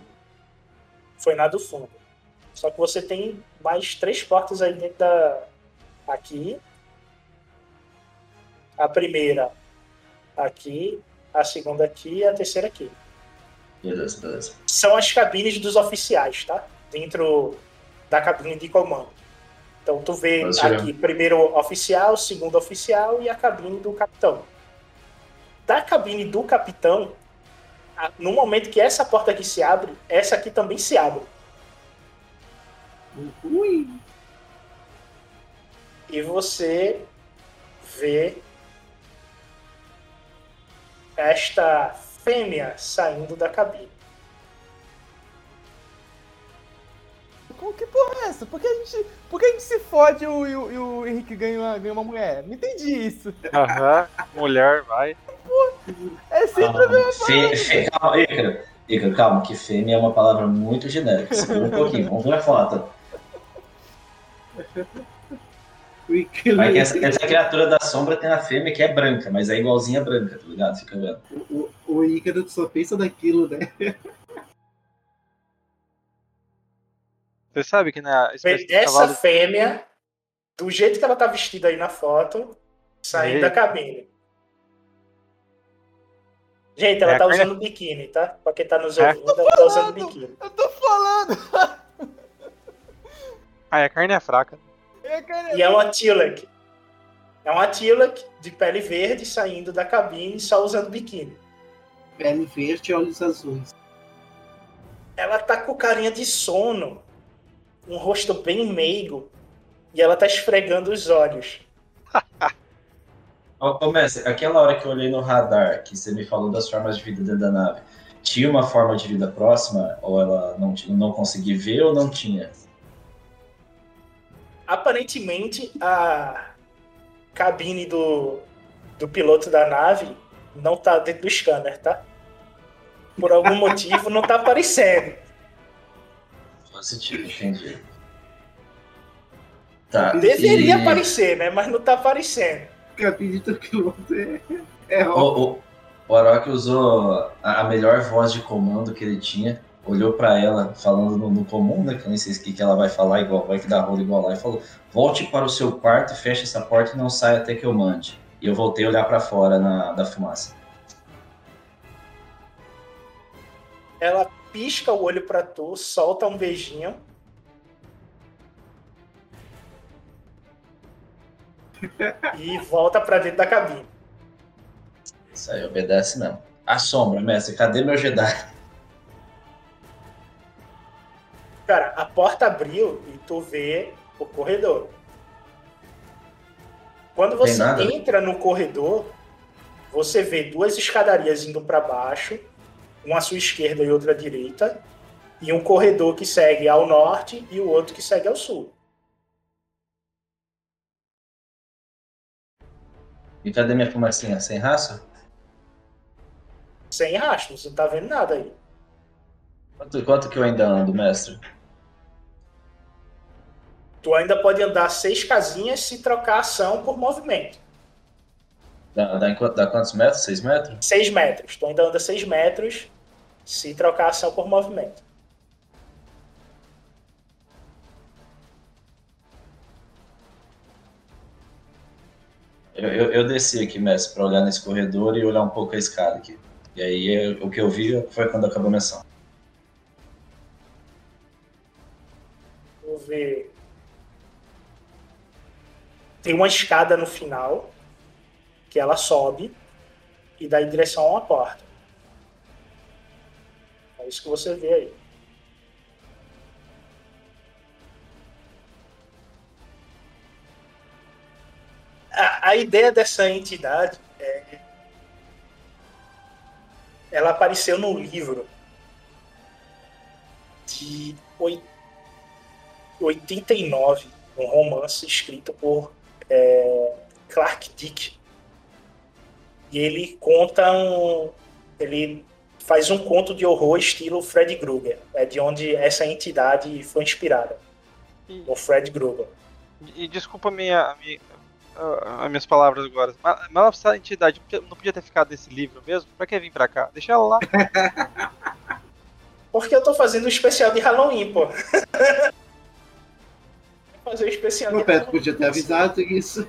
Foi na do fundo. Só que você tem mais três portas aí dentro da. Aqui. A primeira aqui, a segunda aqui e a terceira aqui. Beleza, beleza. São as cabines dos oficiais, tá? Dentro da cabine de comando. Então tu vê aqui primeiro oficial, segundo oficial e a cabine do capitão. Da cabine do capitão, no momento que essa porta aqui se abre, essa aqui também se abre. Ui. E você vê esta fêmea saindo da cabine. Como que porra é essa? Por que a gente, por que a gente se fode e o, e o- e o Henrique ganha uma, ganha uma mulher? Não entendi isso. Aham, mulher, vai. É sempre a mesma Fe, fe, calma, Ícaro. Ícaro, calma, que fêmea é uma palavra muito genérica. Segura um pouquinho, vamos ver a foto. Mas essa, essa criatura da sombra tem a fêmea que é branca, mas é igualzinha branca, tá ligado? Fica vendo. O, o Ícaro só pensa naquilo, né? Você sabe que na espécie de Essa cavalo. fêmea, do jeito que ela tá vestida aí na foto, saindo Ei. da cabine. Gente, ela É tá carne- usando biquíni, tá? Pra quem tá nos É. ouvindo, ela tá usando biquíni. Eu tô falando! Ah, a carne é fraca. É, cara, E é uma Tilak. É uma Tilak de pele verde saindo da cabine só usando biquíni. Pele verde e olhos azuis. Ela tá com carinha de sono, um rosto bem meigo, e ela tá esfregando os olhos. Ô, ô mestre, aquela hora que eu olhei no radar, que você me falou das formas de vida dentro da nave, tinha uma forma de vida próxima? Ou ela não, não consegui ver ou não tinha? Aparentemente, a cabine do, do piloto da nave não tá dentro do scanner, tá? Por algum motivo não tá aparecendo. Positivo, entendi. Tá. Deveria e- aparecer, né? Mas não tá aparecendo. Cabine do piloto é, é O, óbvio. o, o usou a, melhor voz de comando que ele tinha, olhou pra ela falando no, no comum, né? Que eu nem sei o que, que ela vai falar, igual vai que dá rolo igual lá, e falou: volte para o seu quarto, feche essa porta e não saia até que eu mande. E eu voltei a olhar pra fora na, da fumaça. Ela pisca o olho pra tu, solta um beijinho. e volta pra dentro da cabine. Isso aí obedece mesmo. A sombra, mestre, cadê meu Jedi? Cara, a porta abriu e tu vê o corredor. Quando você nada? entra no corredor, você vê duas escadarias indo para baixo, uma à sua esquerda e outra à direita, e um corredor que segue ao norte e o outro que segue ao sul. E cadê minha fumacinha? Sem raça? Sem rastro, você não tá vendo nada aí. Quanto, quanto que eu ainda ando, mestre? Tu ainda pode andar seis casinhas se trocar ação por movimento. Dá, dá, dá quantos metros? Seis metros? Seis metros. Tu ainda anda seis metros se trocar ação por movimento. Eu, eu, eu desci aqui, mestre, pra olhar nesse corredor e olhar um pouco a escada aqui. E aí eu- o que eu vi foi quando acabou a ação. Vou ver. Tem uma escada no final que ela sobe e dá em direção a uma porta. É isso que você vê aí. A, ideia dessa entidade é, ela apareceu num livro de 89, um romance escrito por é, Clark Dick. E ele conta um. Ele faz um conto de horror estilo Fred Krueger. É de onde essa entidade foi inspirada. E, O Fred Krueger. e desculpa a minha, a minha- as minhas palavras agora. Mas, mas essa entidade não podia- não podia ter ficado nesse livro mesmo? Pra que vir pra cá? Deixa ela lá. Porque eu tô fazendo um especial de Halloween, pô. Vou fazer um especial O de Beto Halloween. podia ter avisado isso.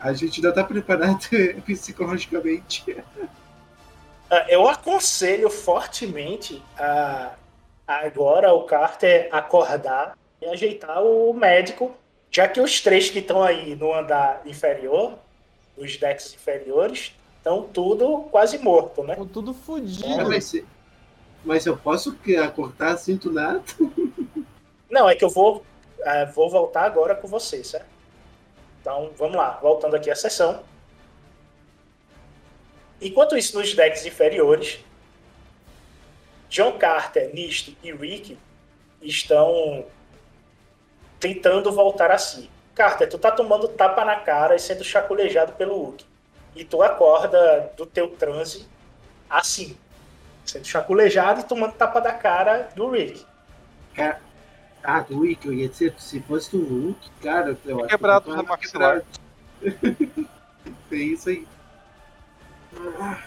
A gente ainda tá preparado psicologicamente. Ah, Eu aconselho fortemente a, a agora o Carter acordar e ajeitar o médico, já que os três que estão aí no andar inferior, os decks inferiores, estão tudo quase morto, né? Tô tudo Ah, fudido. Mas, mas eu posso que- cortar cinto nada? Não, é que eu vou, ah, vou voltar agora com vocês, certo? Então, vamos lá, voltando aqui à sessão. Enquanto isso, nos decks inferiores, John Carter, Nist e Rick estão tentando voltar a si. Carter, tu tá tomando tapa na cara e sendo chaculejado pelo Hulk. E tu acorda do teu transe assim, sendo chaculejado e tomando tapa da cara do Rick. Ah, do Wick, eu ia dizer, se fosse do Hulk, cara, eu acho Quebrado que eu no tava maxilar. quebrado. É isso aí. Ah,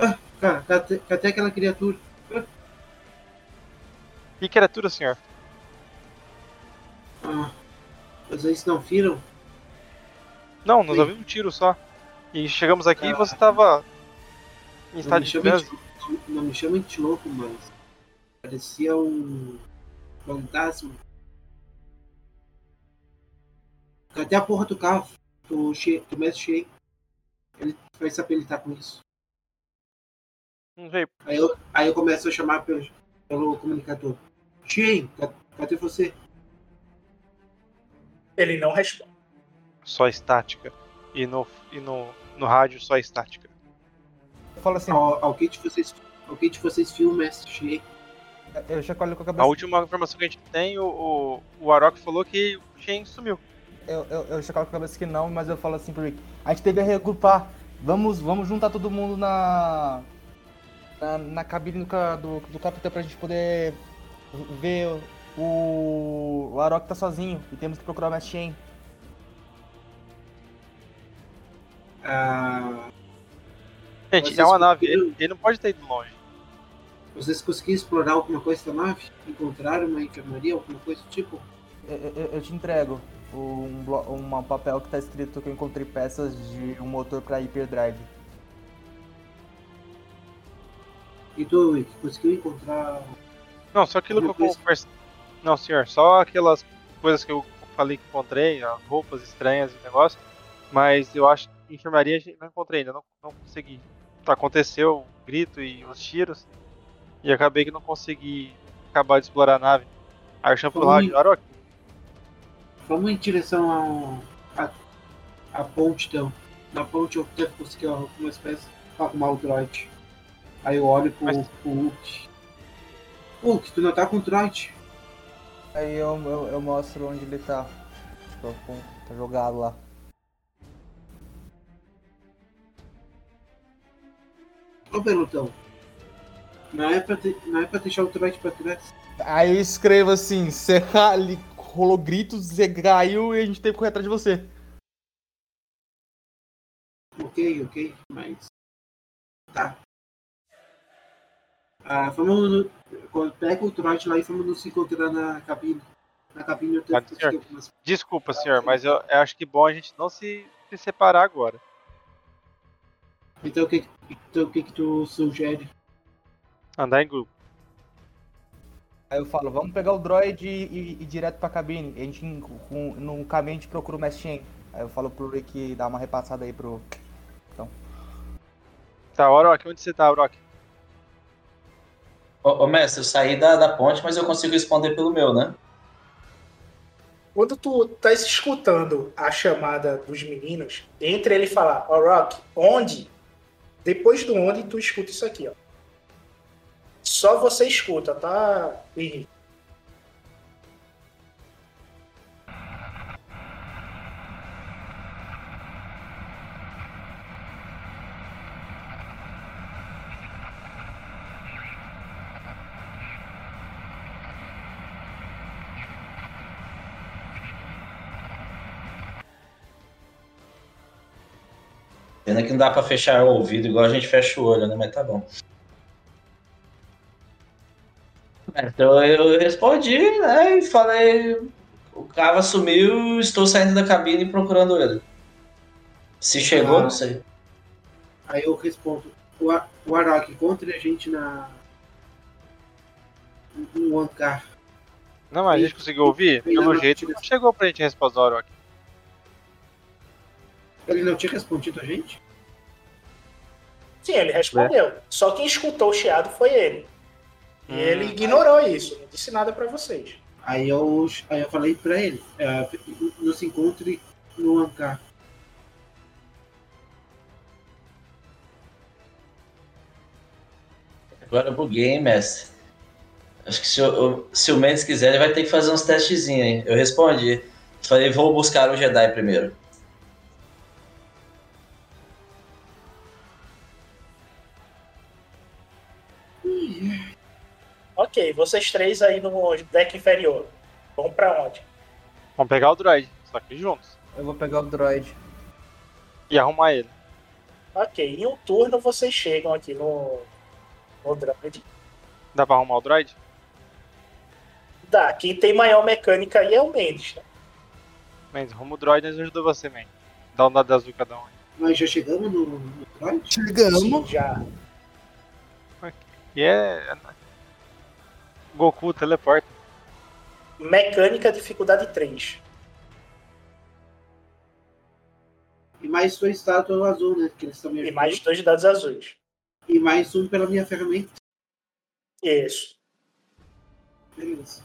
ah, cara, cadê, cadê aquela criatura? Que criatura, senhor? Ah, vocês não viram? Não, nós ouvimos um tiro só. E chegamos aqui e Ah. você tava em estado de transe. não me chama de louco, mas parecia um fantasma. Cadê a porra do carro? Do, che, do mestre Shea? Ele vai saber lidar com isso. Não veio. Aí eu, aí eu começo a chamar pelo, pelo comunicador. Shea, ca- cadê você? Ele não responde. Só estática. E no, e no, no rádio só estática. Eu falo assim, Al- Alguém de vocês, alguém de vocês viu mestre Shea? Eu chacoalho com a A cabeça. última informação que a gente tem, o, o, o Arok falou que o Shen sumiu. Eu, eu, eu chacoalho com a cabeça que não, mas eu falo assim pro Rick. A gente teve que regrupar. Vamos, vamos juntar todo mundo na. Na, na cabine do, do, do capitão pra gente poder ver o. O Arok tá sozinho e temos que procurar o Mestre Shen. Ah, Gente, Vocês é uma nave, ele, ele não pode ter ido longe. Vocês conseguiram explorar alguma coisa da nave? Encontraram uma enfermaria, alguma coisa do tipo? Eu, eu- eu te entrego um, um papel que tá escrito que eu encontrei peças de um motor pra hyperdrive. E tu, Wick, conseguiu encontrar Não, só aquilo que eu coisa? conversei. Não, senhor, só aquelas coisas que eu falei que encontrei, as roupas estranhas e negócio. Mas eu acho que enfermaria não encontrei ainda, não, não consegui. Aconteceu o grito e os tiros. E acabei que não consegui acabar de explorar a nave. Pro Como rádio, em- Arok, Vamos em direção ao, a, a ponte, então. Na ponte eu tento conseguir algumas peças pra arrumar o droid. Aí eu olho pro, Mas- pro Hulk. Hulk, tu não tá com o droid? Aí eu, eu, eu mostro onde ele tá. Tipo, com- tá jogado lá. Ô, Pelotão. Não é, pra te- não é pra deixar o droid pra trás. Aí eu escrevo assim, você rolou gritos, você caiu e a gente teve que correr atrás de você. Ok, ok, mas. Tá. Ah, vamos. no- Pega o droid lá e vamos nos encontrar na cabine. Na cabine eu Mas, conseguir senhor, algumas. desculpa, senhor, mas eu, eu acho que bom a gente não se, se separar agora. Então o que, então, o que, que tu sugere? Andar em grupo. Aí eu falo, vamos pegar o droid e, e- e ir direto pra cabine. A gente, com- no caminho, a gente procura o Mestre Shen. Aí eu falo pro Rick dar uma repassada aí pro. Tá, Arok, onde você tá, Arok? Ô, ô, mestre, eu saí da, da ponte, mas eu consigo responder pelo meu, né? Quando tu tá escutando a chamada dos meninos, entre ele falar, ó, Rock, onde? Depois do onde, tu escuta isso aqui, ó. Só você escuta, tá, Henrique? Pena que não dá pra fechar o ouvido igual a gente fecha o olho, né? Mas tá bom. Então eu respondi, né? E falei. O Cava sumiu, estou saindo da cabine procurando ele. Se chegou, Ah. não sei. Aí eu respondo, o, A- o Araki, encontre a gente na. no hangar. Não, mas a gente conseguiu ouvir? Pelo jeito não chegou pra gente responder do Orochi. Ele não tinha respondido a gente? Sim, ele respondeu. Só quem escutou o chiado foi ele. E Hum. ele ignorou isso, não disse nada pra vocês. Aí eu, aí eu falei pra ele, é, nos encontre no hangar. Agora eu buguei, mestre. Acho que se o, o- se o Mendes quiser, ele vai ter que fazer uns testezinhos, hein? Eu respondi. Falei, vou buscar o Jedi primeiro. Ok, vocês três aí no deck inferior. Vão pra onde? Vamos pegar o droid, só que juntos. Eu vou pegar o droid. E arrumar ele. Ok, em um turno vocês chegam aqui no, no droid. Dá pra arrumar o droid? Dá, quem tem maior mecânica aí é o Mendes. Né? Mendes, arruma o droid e nós ajuda você, man. Dá um dado azul cada um. Nós já chegamos no, no droid? Sim, já. E é. Goku teleporta. Mecânica dificuldade 3. E mais dois dados azul, né? Que eles também E mais dois dados azuis. E mais um pela minha ferramenta. Isso. Beleza.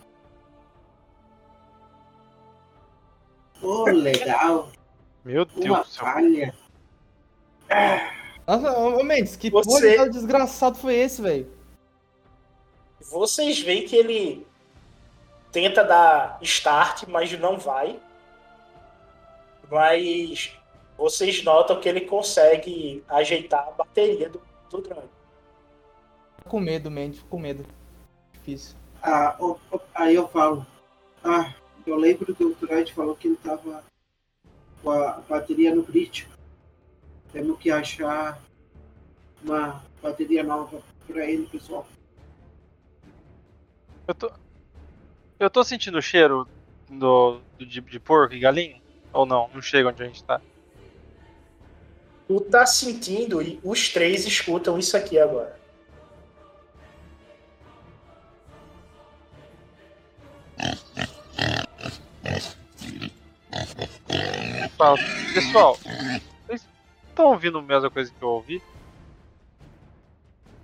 Oh, legal. Meu Deus Uma falha. Nossa, ô, Mendes, que Você- porra desgraçado foi esse, velho? Vocês veem que ele tenta dar start, mas não vai. Mas vocês notam que ele consegue ajeitar a bateria do, do drone. Com medo, Mendes, tô com medo. Difícil. Ah, oh, oh, aí eu falo. Ah, eu lembro que o droid falou que ele tava com a bateria no crítico. Temos que achar uma bateria nova pra ele, pessoal. Eu tô. Eu tô sentindo o cheiro do, do de, de porco e galinha? Ou não? Não chega onde a gente tá. Tu tá sentindo e os três escutam isso aqui agora. Pessoal, vocês estão ouvindo a mesma coisa que eu ouvi?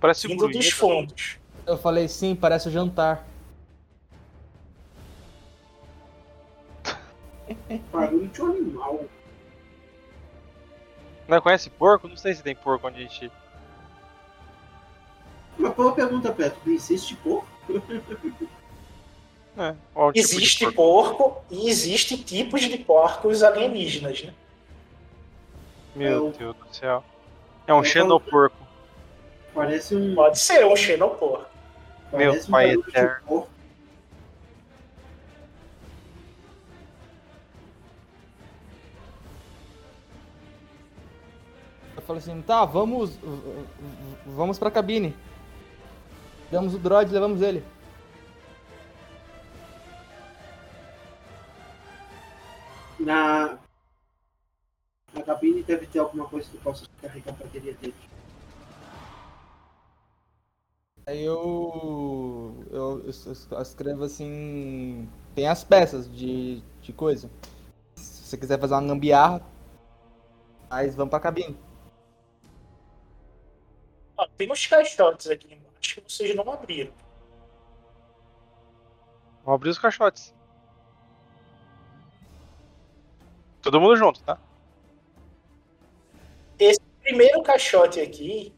Parece um Vindo dos grunhido. fundos. Eu falei sim, parece o jantar. Barulho de um animal. Não conhece porco? Não sei se tem porco onde a gente. Uma boa pergunta, Petro. Existe porco? É, um tipo Existe porco. porco e existem tipos de porcos alienígenas, né? Meu É o- Deus do céu. É um Eu xenoporco. Parece um. Pode ser um xenoporco. Meu parece um pai de eterno. Eu falei assim, tá, vamos. Vamos pra cabine. Pegamos o droid e levamos ele. Na. Na cabine deve ter alguma coisa que possa carregar a bateria dele. Aí eu, eu, es- escrevo assim. Tem as peças de, de coisa. Se você quiser fazer uma gambiarra, mas vamos pra cabine. Ó, tem uns caixotes aqui embaixo que vocês não abriram. Vamos abrir os caixotes. Todo mundo junto, tá? Esse primeiro caixote aqui,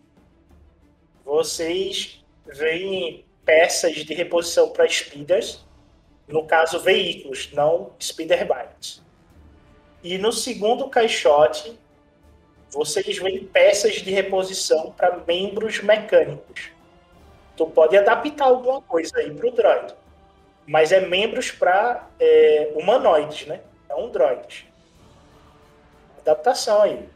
vocês veem peças de reposição para speeders, no caso veículos, não speeder bikes. E no segundo caixote, vocês veem peças de reposição para membros mecânicos. Tu pode adaptar alguma coisa aí para o droid. Mas é membros para é, humanoides, né? Não droids. Adaptação aí.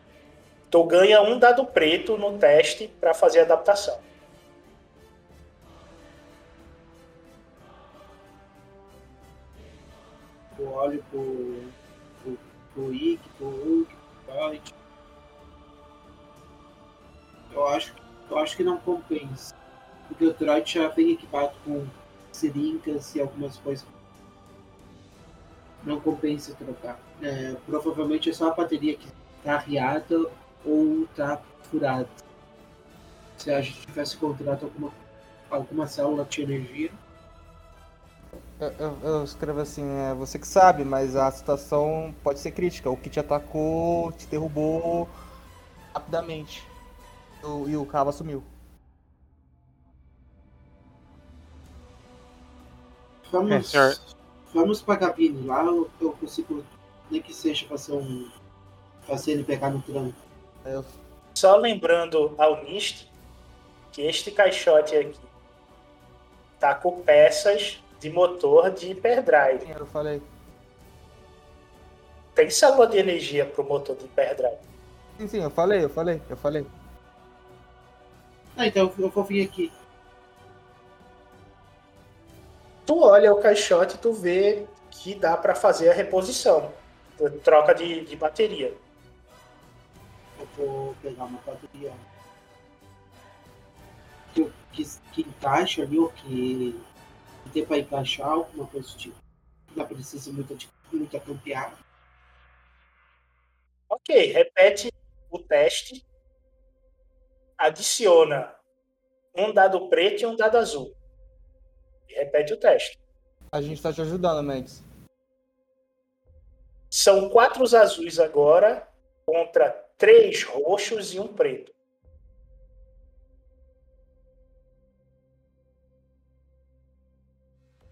Tu ganha um dado preto no teste para fazer a adaptação. Eu olho pro, pro, pro Ick, pro Hulk, pro Droid. Eu acho, eu acho que não compensa. Porque o Droid já vem equipado com seringas e algumas coisas. Não compensa trocar. É, provavelmente é só a bateria que tá arriada ou tá furada. Se a gente tivesse contrato alguma, alguma célula de energia, Eu, eu- eu escrevo assim, é você que sabe, mas a situação pode ser crítica. O que te atacou te derrubou rapidamente. O- e o cabo sumiu. Vamos, É, senhor. vamos pra cabine. Lá eu, eu consigo, nem que seja fazer um. fazer ele pegar no tranco. Eu, Só lembrando ao NIST que este caixote aqui tá com peças de motor de hyperdrive. eu falei. Tem célula de energia para o motor de hyperdrive. Sim, sim, eu falei, eu falei, eu falei. Ah, então eu vou vir aqui. Tu olha o caixote e tu vê que dá para fazer a reposição. Troca de, de bateria. Eu vou pegar uma bateria que, que, que encaixa ali, ou que, que dê pra encaixar, alguma coisa do tipo. Não precisa muito de muita campear. Ok, repete o teste. Adiciona um dado preto e um dado azul. E repete o teste. A gente tá te ajudando, Mendes. São quatro azuis agora contra três roxos e um preto.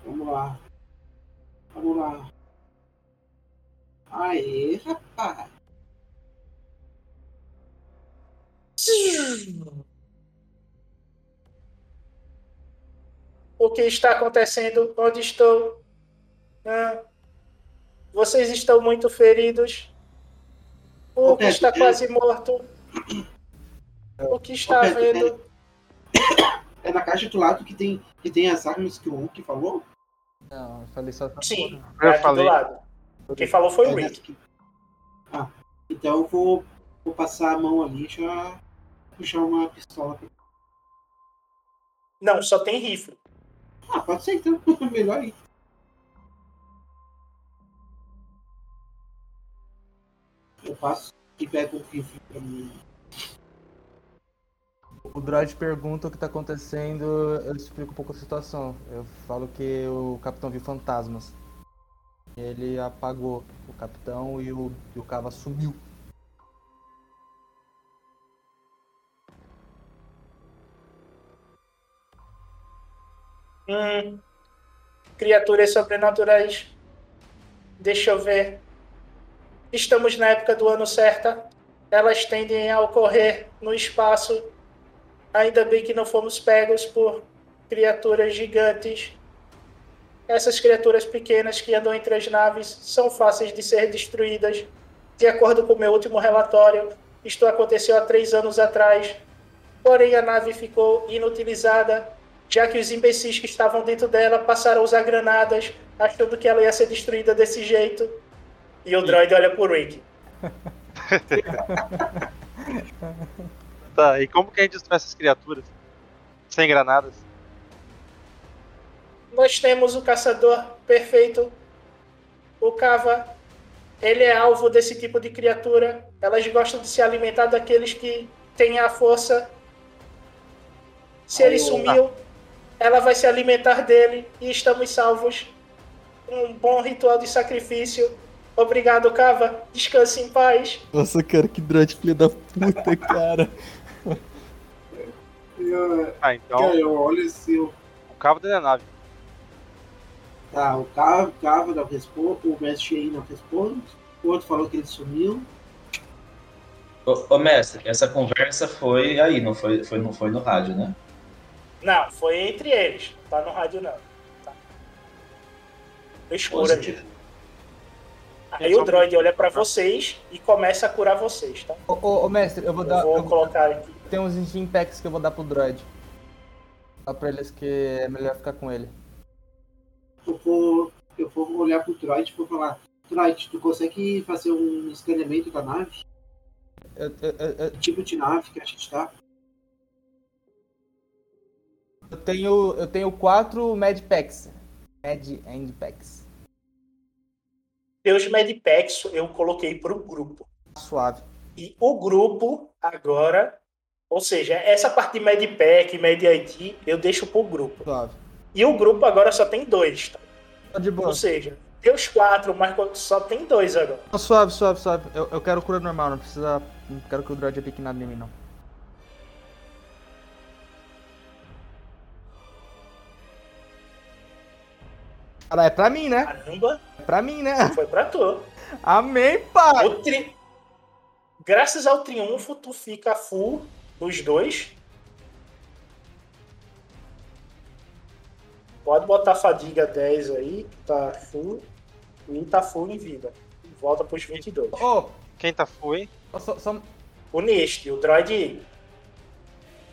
Vamos lá. Vamos lá. Aê, rapaz. O que está acontecendo? Onde estou? Ah, vocês estão muito feridos. O que está eu- quase morto. O que está Pedro, vendo? É na caixa do lado que tem, que tem as armas que o Hulk falou? Não, eu falei só. Sim, Eu é aqui falei. do lado. Quem falou foi o É Rick. aqui. Ah, então eu vou, vou passar a mão ali e já puxar uma pistola. Não, só tem rifle. Ah, pode ser então. Melhor aí. Eu passo e pego o rifle pra mim. O droid pergunta o que tá acontecendo, eu explico um pouco a situação. Eu falo que o capitão viu fantasmas. Ele apagou o capitão e o, e o cava sumiu. Hum, criaturas sobrenaturais. Deixa eu ver. Estamos na época do ano certa. Elas tendem a ocorrer no espaço. Ainda bem que não fomos pegos por criaturas gigantes. Essas criaturas pequenas que andam entre as naves são fáceis de ser destruídas. De acordo com meu último relatório, isto aconteceu há três anos atrás. Porém, a nave ficou inutilizada já que os imbecis que estavam dentro dela passaram a usar granadas, achando que ela ia ser destruída desse jeito. E o droid olha pro Rick. Tá, e como que a gente destrói essas criaturas? Sem granadas? Nós temos o caçador perfeito, o Kava. Ele é alvo desse tipo de criatura. Elas gostam de se alimentar daqueles que têm a força. Se ele sumiu, ela vai se alimentar dele e estamos salvos. Um bom ritual de sacrifício Obrigado, Cava. Descanse em paz. Nossa, cara, que droid filho da puta, cara. Eu, Ah, então. cara, eu olho assim, eu- O cabo da nave. tá, o Cava, o Cava não responde, o mestre aí não responde, o outro falou que ele sumiu. Ô, ô, mestre, essa conversa foi aí, não foi, foi, não foi no rádio, né? Não, foi entre eles. Não tá no rádio, não. Tá. Escuro aqui. Positivo. Aí o droid olha pra vocês e começa a curar vocês, tá? Ô, ô, ô, mestre, eu vou dar. Eu vou eu- colocar aqui. Tem uns Steam Packs que eu vou dar pro droid. Dá pra eles que é melhor ficar com ele. Eu vou, eu vou olhar pro Droid e vou falar, Droid, tu consegue fazer um escaneamento da nave? Eu- eu- eu- Que tipo de nave que a gente tá? Eu tenho, eu tenho quatro Mad Packs. Mad End Packs. Meus medpacks eu coloquei pro grupo. Suave. E o grupo agora, ou seja, essa parte de medpack, med ID, eu deixo pro grupo. Suave. E o grupo agora só tem dois, tá? Tá de boa. Ou seja, tem os quatro, mas só tem dois agora. Suave, suave, suave. Eu, eu quero cura normal, não precisa. Não quero que o droid aplique nada em mim, não. Cara, é pra mim, né? Caramba, É pra mim, né? foi pra tu. Amém, pai! Tri... Graças ao triunfo, tu fica full dos dois. Pode botar fadiga 10 aí, tá full. E tá full em vida. Volta pros 22. Ô, Quem tá full, hein? ô, só, só, O Nist, o droid.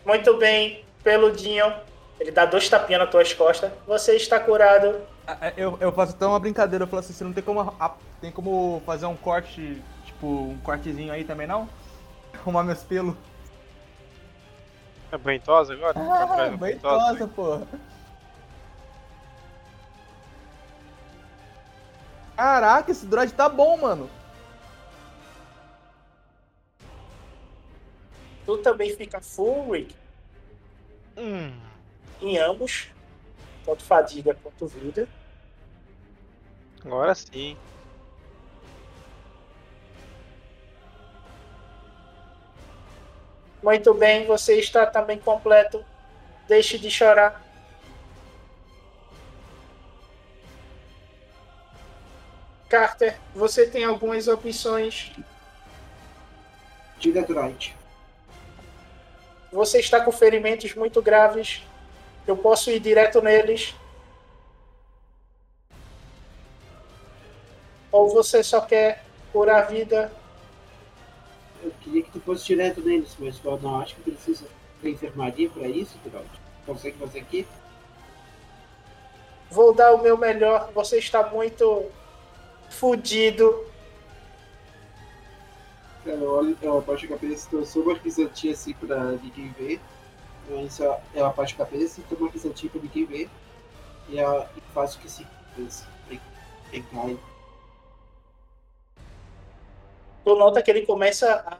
Muito bem, peludinho. Ele dá dois tapinhas nas tuas costas. Você está curado. É, Eu, eu faço até uma brincadeira, eu falo assim, você não tem como, a- tem como fazer um corte, tipo, um cortezinho aí também não? Arrumar meus pelos. É banhosa agora? Ah, trás, banhosa. baitosa, porra. Caraca, esse droid tá bom, mano. Tu também fica full, Rick, Hum, em ambos. Tanto fadiga quanto vida. Agora sim. Muito bem, você está também completo. Deixe de chorar. Carter, você tem algumas opções. Diga, Droid. Você está com ferimentos muito graves. Eu posso ir direto neles. Ou você só quer curar a vida? Eu queria que tu fosse direto neles, mas eu não acho que precisa da enfermaria pra isso, Droid. Consegue fazer aqui? Vou dar o meu melhor. Você está muito fudido. Cara, eu, olho, eu abaixo a cabeça, então eu sou uma pisantinha assim pra ninguém ver. Mas eu, eu abaixo a cabeça, tomo uma pisantinha pra ninguém ver. E, eu, e faço que se pensa. E, e cai. Tu nota que ele começa a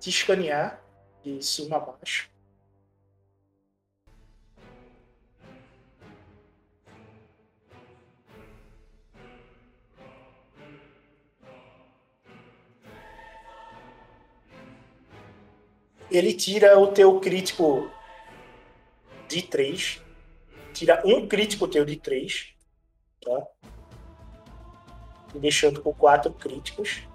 te escanear de cima a baixo. Ele tira o teu crítico de 3. Tira um crítico teu de 3. Tá? Deixando com 4 críticos.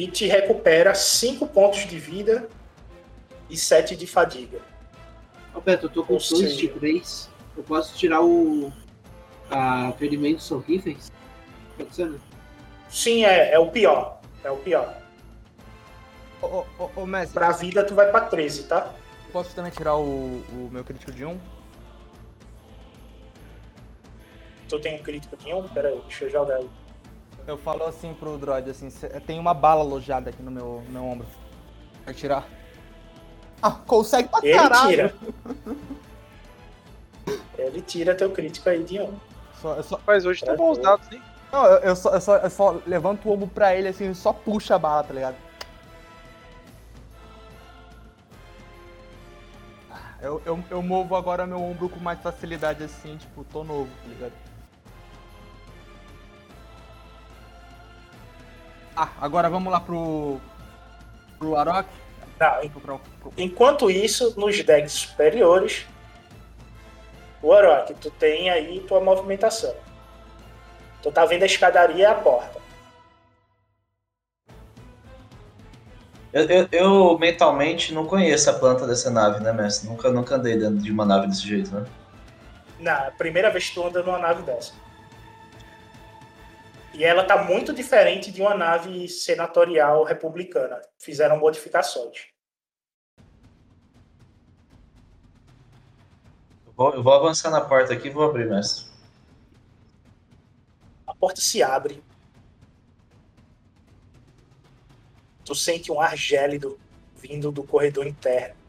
E te recupera 5 pontos de vida e 7 de fadiga. Alberto, eu tô com Ou 2 seja- de 3. Eu posso tirar o. A ferimentos horríveis? Pode ser, né? Sim, é, é o pior. É o pior. Ô, ô, ô, mestre, Pra vida, tu vai pra 13, tá? posso também tirar o, o meu crítico de 1? Tu tem um crítico de 1? Pera aí, deixa eu jogar aí. Eu falo assim pro droid, assim, tem uma bala alojada aqui no meu, no meu ombro. Vai tirar. Ah, consegue pra Ele caralho! tira. Ele tira teu crítico aí 1. Só, só, Mas hoje tem bons dados, hein? Não, eu, eu só, eu, só, eu só levanto o ombro pra ele assim, só puxa a bala, tá ligado? Eu, eu, eu movo agora meu ombro com mais facilidade assim, tipo, tô novo, tá ligado? Ah, agora vamos lá pro. pro Arok. Tá, enquanto isso, nos decks superiores, o Arok, tu tem aí tua movimentação. Tu tá vendo a escadaria e a porta. Eu, eu, eu, mentalmente não conheço a planta dessa nave, né, mestre? Nunca, nunca andei dentro de uma nave desse jeito, né? Na primeira vez que tu anda numa nave dessa. E ela tá muito diferente de uma nave senatorial republicana. Fizeram modificações. Eu vou, eu vou avançar na porta aqui e vou abrir, mestre. A porta se abre tu sente um ar gélido vindo do corredor interno.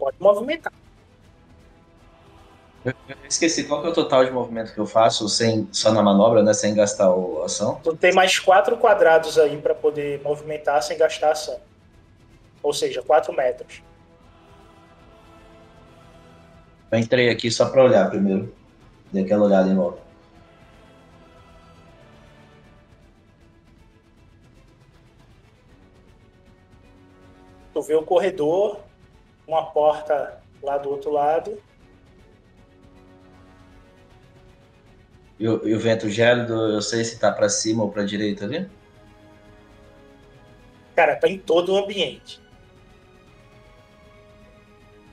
Pode movimentar. Eu esqueci qual que é o total de movimento que eu faço sem só na manobra, né, sem gastar a ação. Tu tem mais quatro quadrados aí para poder movimentar sem gastar ação. Ou seja, quatro metros. Eu entrei aqui só para olhar primeiro. Dê aquela olhada em volta. Tu vê o corredor, uma porta lá do outro lado. E o, e o vento gélido, eu sei se tá para cima ou para direita ali? Cara, tá em todo o ambiente.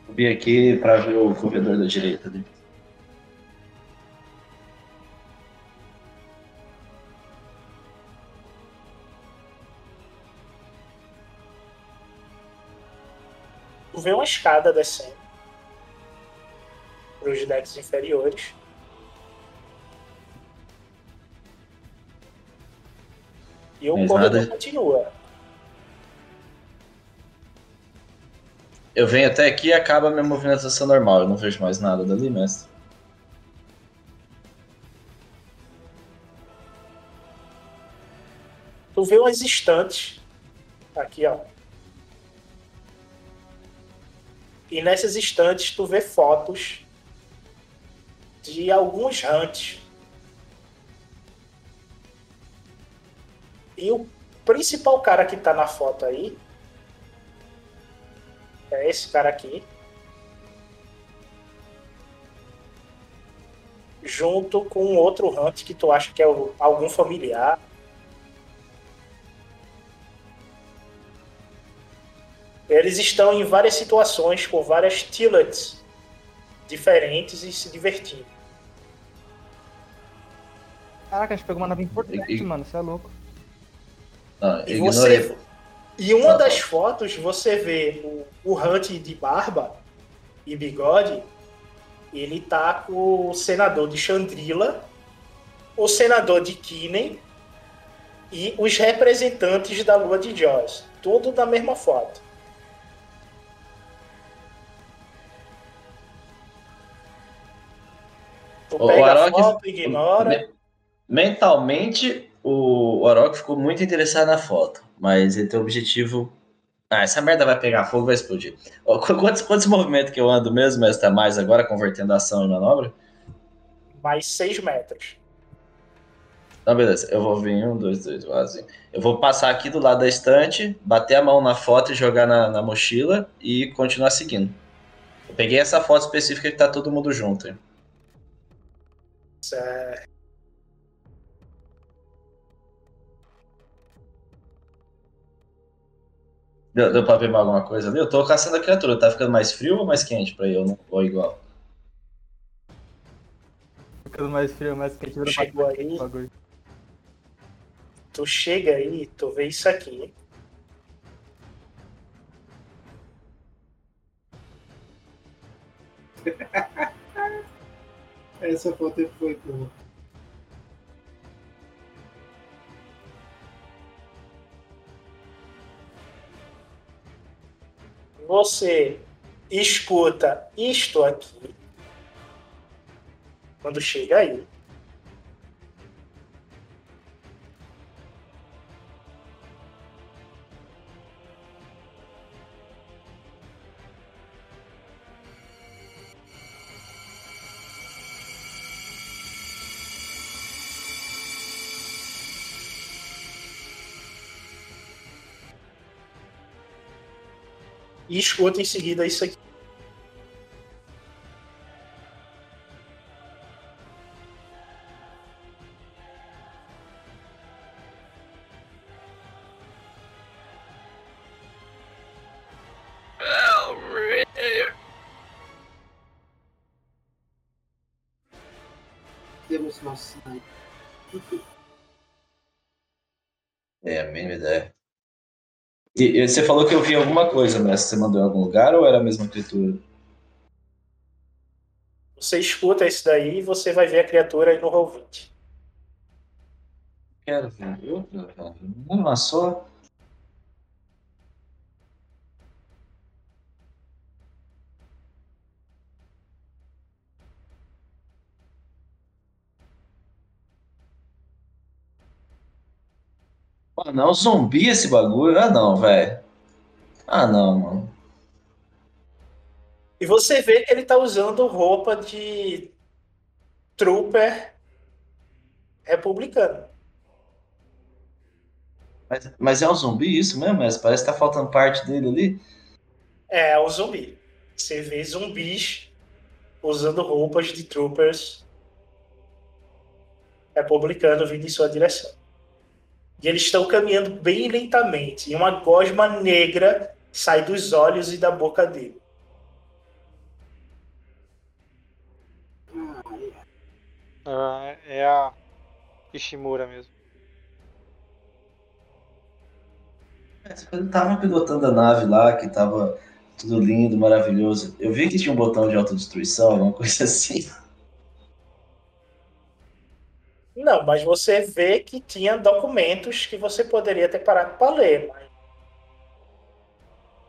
Subi aqui para ver o corredor da direita ali. Tu vê uma escada descendo para os decks inferiores. E o Mas corredor nada... continua. Eu venho até aqui e acaba a minha movimentação normal. Eu não vejo mais nada dali, mestre. Tu vê umas estantes aqui, ó. E nessas estantes tu vê fotos de alguns hunts. E o principal cara que tá na foto aí é esse cara aqui. Junto com outro hunt que tu acha que é algum familiar Eles estão em várias situações com várias tillets diferentes e se divertindo. Caraca, a gente pegou uma nave importante, e, mano. Você é louco. Ah, e, você, e uma das fotos você vê o, o Hunt de barba e bigode. Ele tá com o senador de Chandrila, o senador de Kinen e os representantes da lua de Joyce. Tudo na mesma foto. Tu o Arok, foto, ignora. Mentalmente, o Arok ficou muito interessado na foto, mas ele tem o objetivo. Ah, essa merda vai pegar fogo vai explodir. Quantos, quantos movimentos que eu ando mesmo, mas tá mais agora, convertendo ação em manobra? Mais 6 metros. Então, beleza. Eu vou vir um, dois, dois, quase. Eu vou passar aqui do lado da estante, bater a mão na foto e jogar na, na mochila e continuar seguindo. Eu peguei essa foto específica que tá todo mundo junto. Hein? Certo. Deu, deu pra ver alguma coisa ali? Eu tô caçando a criatura. Tá ficando mais frio ou mais quente pra eu? Não ou igual? Ficando mais frio, mais quente. Tu chegou aí. Tu chega aí, tu vê isso aqui. Essa foto foi boa. Você escuta isto aqui. Quando chega aí. E escuta em seguida isso aqui. Temos nosso. É, a mínima ideia. E, e você falou que eu vi alguma coisa, né? Você mandou em algum lugar ou era a mesma criatura? Você escuta isso daí e você vai ver a criatura aí no roll 20. Quero ver cara. Uma só. Não, zumbi esse bagulho? Ah, não, velho. Ah, não, mano. E você vê que ele tá usando roupa de trooper republicano. Mas, mas é um zumbi isso mesmo? Mas parece que tá faltando parte dele ali. É, o zumbi. Você vê zumbis usando roupas de troopers republicanos vindo em sua direção. E eles estão caminhando bem lentamente. E uma gosma negra sai dos olhos e da boca dele. Ah, é a Ishimura mesmo. Ele tava pilotando a nave lá, que tava tudo lindo, maravilhoso. Eu vi que tinha um botão de autodestruição, alguma coisa assim. Não, mas você vê que tinha documentos que você poderia ter parado para ler. Mas...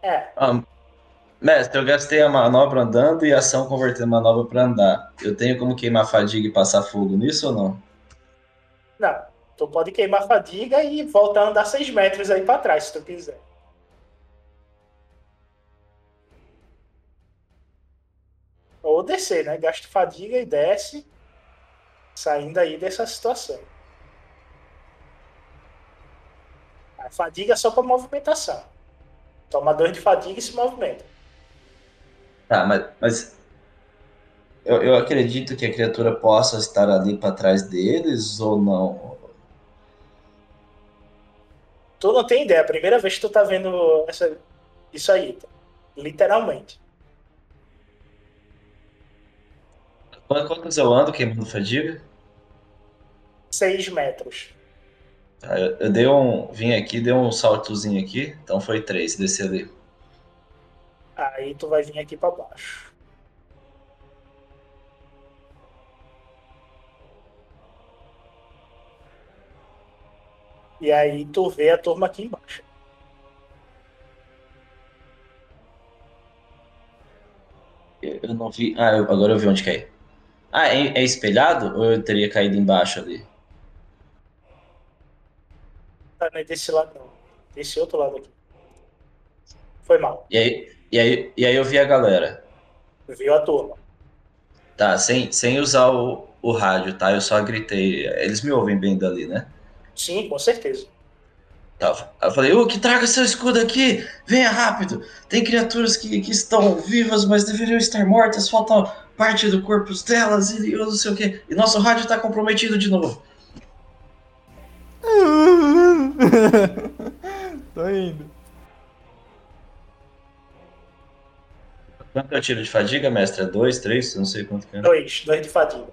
É, Ah, mestre, eu gastei a manobra andando e a ação convertendo manobra pra andar. Eu tenho como queimar fadiga e passar fogo nisso ou não? não. Tu pode queimar fadiga e voltar a andar 6 metros aí para trás, se tu quiser. Ou descer, né? Gasta fadiga e desce, saindo aí dessa situação. A fadiga é só para movimentação. Toma dois de fadiga e se movimenta. Tá, mas, mas eu, eu acredito que a criatura possa estar ali pra trás deles ou não. Tu não tem ideia, é a primeira vez que tu tá vendo essa, isso aí, tá? literalmente. Qu- Quantas eu ando queimando fadiga? 6 metros. Tá, eu, eu dei um. Vim aqui, dei um saltozinho aqui, então foi três, desci ali. Aí tu vai vir aqui para baixo. E aí tu vê a turma aqui embaixo. Eu, não vi. Ah, eu- agora eu vi onde cai. Ah, é, é espelhado ou eu teria caído embaixo ali? Tá, não é desse lado não. Desse outro lado aqui. Foi mal. E aí, e aí, e aí eu vi a galera. Viu a turma. Tá, sem, sem usar o, o rádio, tá? Eu só gritei. Eles me ouvem bem dali, né? Sim, com certeza. Tá. Eu falei, ô, que traga seu escudo aqui! Venha rápido! Tem criaturas que, que estão vivas, mas deveriam estar mortas, falta parte do corpo delas e eu não sei o quê. E nosso rádio tá comprometido de novo. Tô indo. Quanto é o tiro de fadiga, mestre? É dois, três? Eu não sei quanto que é. Dois, dois de fadiga.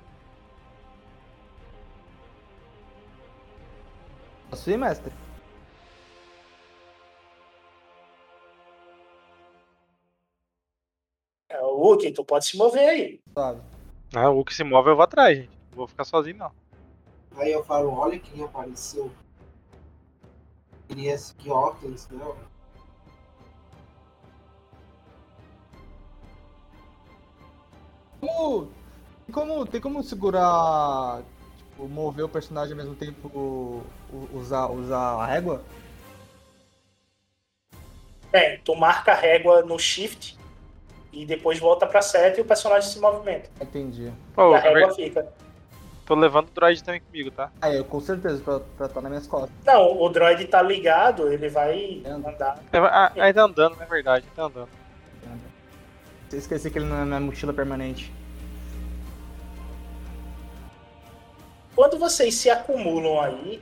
Posso ir, mestre? É, o Wookie, tu pode se mover aí. Sabe? Ah, o que se move eu vou atrás, gente. Não vou ficar sozinho, não. Aí eu falo, olha quem apareceu. Queria seguir ordens, não. como, tem como. Tem como segurar. Tipo, mover o personagem ao mesmo tempo usar, usar a régua? Bem, tu marca a régua no shift e depois volta pra seta e o personagem se movimenta. Entendi. Pô, e a régua fica. Tô levando o droid também comigo, tá? Ah, eu com certeza, pra estar tá nas minhas costas. Não, o droid tá ligado, ele vai andar. É, ah, aí tá andando, não é verdade, tá andando. Eu esqueci que ele não é na mochila permanente. Quando vocês se acumulam aí,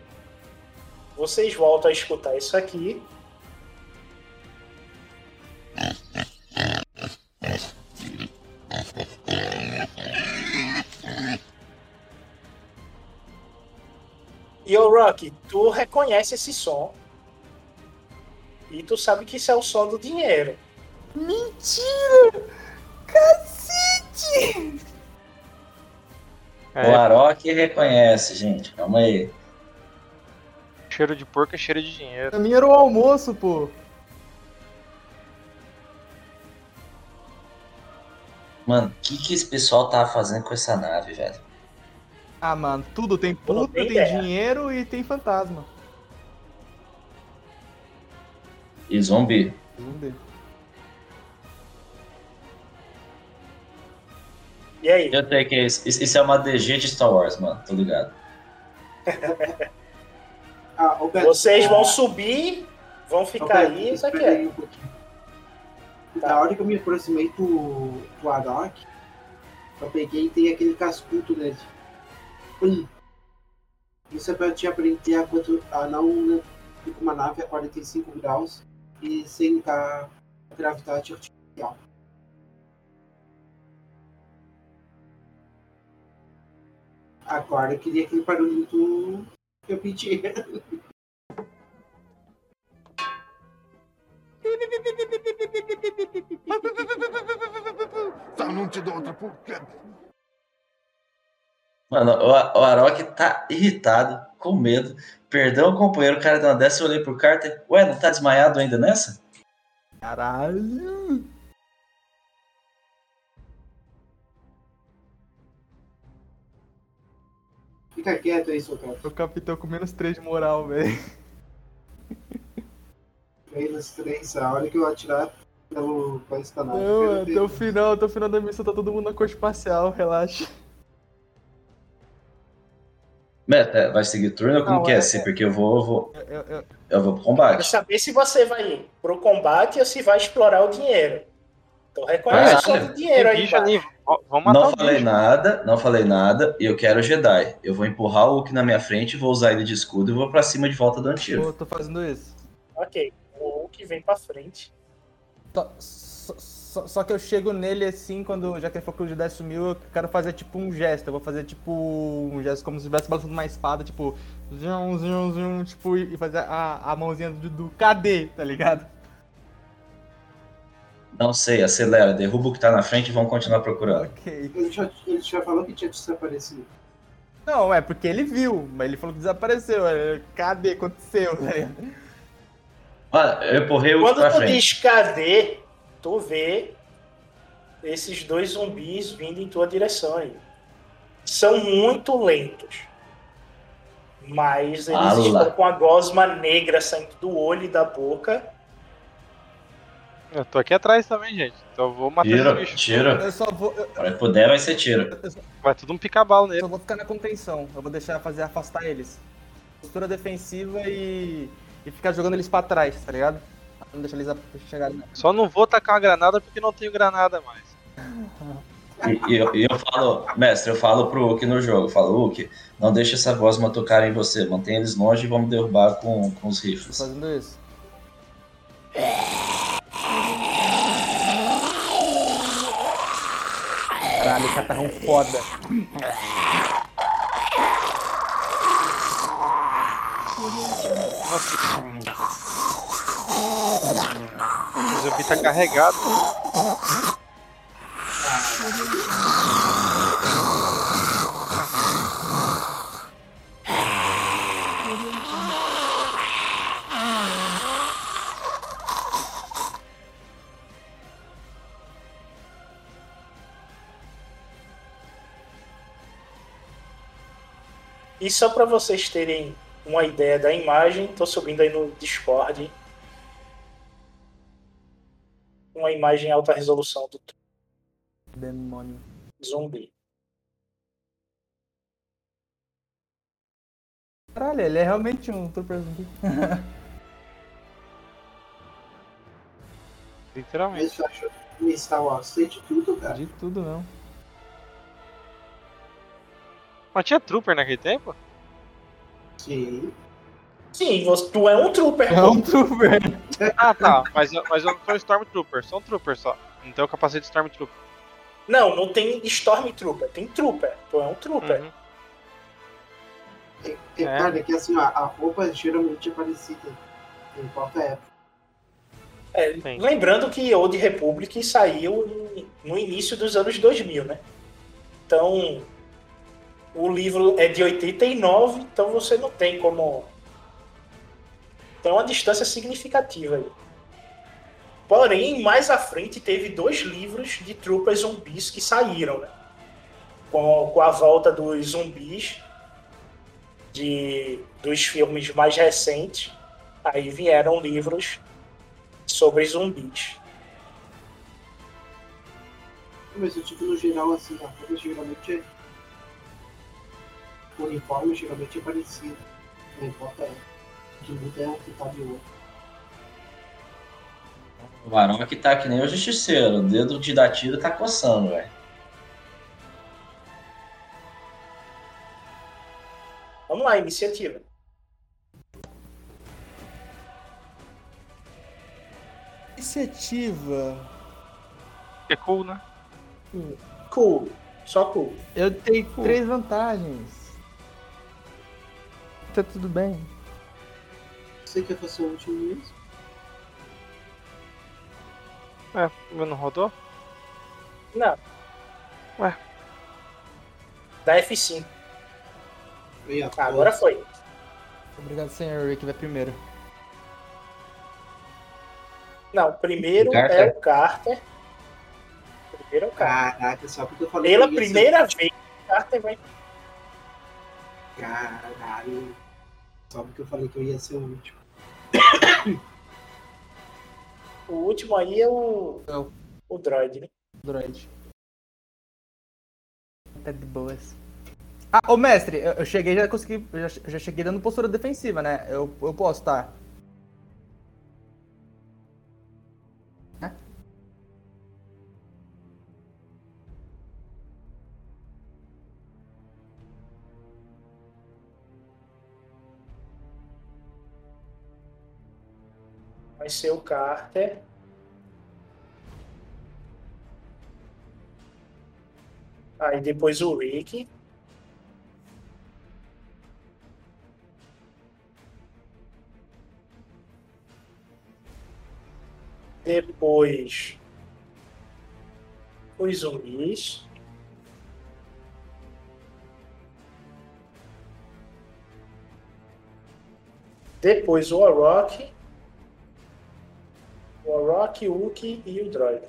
vocês voltam a escutar isso aqui. E o Rock, tu reconhece esse som. E tu sabe que isso é o som do dinheiro. Mentira! Cacete! O Arok reconhece, gente. Calma aí. Cheiro de porco é cheiro de dinheiro. Pra mim era o almoço, pô. Mano, o que, que esse pessoal tava fazendo com essa nave, velho? Ah, mano, tudo tem puta, tem ideia. dinheiro e tem fantasma. E zumbi. Zumbi. E aí? Eu sei que isso, isso é uma DG de Star Wars, mano. Tô ligado. Ah, Beto, Vocês vão ah, subir, vão ficar Beto, aí, isso aqui é. aí um pouquinho. Na hora que eu me aproximei do, do Arok, eu peguei e tem aquele cascudo nele. Pum. Isso é pra te aprender a, quanto, a não ir com uma nave a 45 graus e sem a gravidade artificial. Agora eu queria aquele barulho do que eu pedi. Tá, não te dou outra porque. Mano, o, o Arok tá irritado, com medo. Perdeu o companheiro, o cara deu uma dessa, eu olhei pro Carter. Ué, não tá desmaiado ainda nessa? Caralho! Fica quieto aí, seu cara. O capitão com menos 3 de moral, velho. Menos três, a hora que eu atirar pelo país canal. Não, até o final, até o final da missão tá todo mundo na corte espacial, relaxa. Meta, vai seguir turno ou como Não, que é? é- Sim, porque eu vou, eu vou, Eu, eu, eu vou pro Quero combate. saber se você vai pro combate ou se vai explorar o dinheiro. Então reconhece Ah, o do dinheiro aí, bicho ali, Não falei bicho. nada, não falei nada, e eu quero Jedi. Eu vou empurrar o Hulk na minha frente, vou usar ele de escudo e vou pra cima de volta dando tiro. eu tô fazendo isso. Ok, o Hulk vem pra frente. Só, só- só- só que eu chego nele assim, quando já que ele falou que o Jedi sumiu, eu quero fazer tipo um gesto. Eu vou fazer tipo um gesto como se estivesse balançando uma espada, tipo, zum, zum, zum, tipo, e fazer a, a mãozinha do, do cadê, tá ligado? Não sei, acelera, derruba o que tá na frente e vamos continuar procurando. Ok. Ele já, ele já falou que tinha desaparecido. Não, é porque ele viu, mas ele falou que desapareceu. é, Cadê? Aconteceu, tá ligado? Olha, eu empurrei o Quando pra tu frente. diz cadê, tu vê esses dois zumbis vindo em tua direção aí. São muito lentos. Mas eles estão com a gosma negra saindo do olho e da boca. Eu tô aqui atrás também, gente. Então eu vou matar Tiro, esse bicho. tiro. Eu só vou. Eu, puder, vai ser tiro. Vai tudo um pica-bala eu nele. só vou ficar na contenção. Eu vou deixar fazer afastar eles. Postura defensiva e. e ficar jogando eles pra trás, tá ligado? Não deixar eles a- chegarem. Só não vou tacar uma granada porque não tenho granada mais. E, eu, eu falo, mestre, eu falo pro Hulk no jogo, eu falo, Hulk, não deixa essa gosma tocar em você, mantém eles longe e vamos derrubar com, com os rifles. fazendo isso. Caralho, catarrão foda. O zumbi tá carregado. E só para vocês terem uma ideia da imagem, estou subindo aí no Discord uma imagem em alta resolução do Demônio. zumbi. Caralho, ele é realmente um trooper zumbi. Literalmente. Acho que Star Wars tem de tudo, cara. De tudo não. Mas tinha trooper naquele tempo? Sim. Sim, você, tu é um trooper. É um trooper. Ah, tá. Mas, eu- mas eu não sou Stormtrooper, sou um trooper só. Não tenho capacete de Stormtrooper. Não, não tem Stormtrooper, tem trooper. Tu é um trooper. Uhum. É, é, É. Cara, é que assim, ó, a roupa geralmente é parecida. Não importa a época. É, Sim. lembrando que Old Republic saiu no- no início dos anos 2000, né? Então, o livro é de 89, então você não tem como. Tem uma distância significativa aí. Porém, mais à frente teve dois livros de Troopers zumbis que saíram, né? Com, com a volta dos zumbis de, dos filmes mais recentes, aí vieram livros sobre zumbis. Mas eu digo no geral, assim, a roupa geralmente é. O uniforme geralmente é parecido. Não importa época. O que é o que tá de outro. O varão aqui tá que nem o justiceiro. O dedo de dar tiro tá coçando, velho. Vamos lá, iniciativa. Iniciativa. Que cool, né? Cool. Só cool. Eu tenho três vantagens. Tá tudo bem. Você quer fazer o último mesmo? É, meu não rodou? Não. Ué. Dá F5. Aí, ó, Ah, agora foi. Obrigado, senhor Rick, vai primeiro. Não, primeiro Carter. é o Carter. Primeiro é o Carter. Caraca, só porque eu falei Pela ia ser- primeira vez, o Carter vai. Caralho. Só porque eu falei que eu ia ser o último. O último aí é o. Eu. O droid, né? Droid. Tá de boas. Ah, ô mestre, eu, eu cheguei já consegui. Já, já cheguei dando postura defensiva, né? Eu, eu posso, tá? Vai ser o Carter. Aí depois o Rick. Depois os zumbis. Depois o Orok. O Orok, o Uki e o Droid.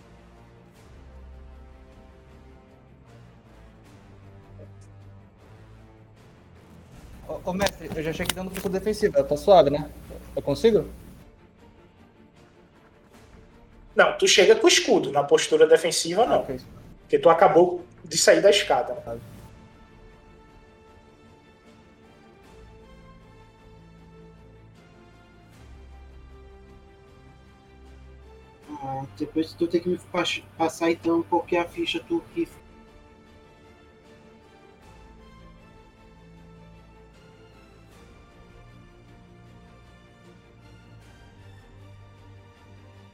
Ô, ô, mestre, eu já cheguei dando postura defensiva. Tá suave, né? Eu consigo? Não, tu chega com o escudo. Na postura defensiva, não. Ok. Porque tu acabou de sair da escada. né? Ah, depois tu tem que me pas- passar então qual é a ficha tu que.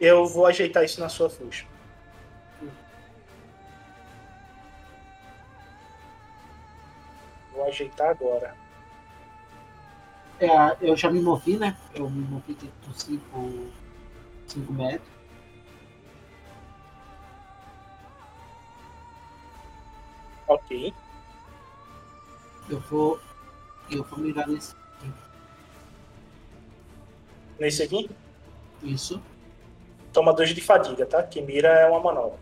Eu vou ajeitar isso na sua ficha. Vou ajeitar agora. É, eu já me movi, né? Eu me movi dentro 5 metros. Ok. Eu vou. Eu vou mirar nesse. Nesse aqui, Isso. toma dois de fadiga, tá? Que mira é uma manobra.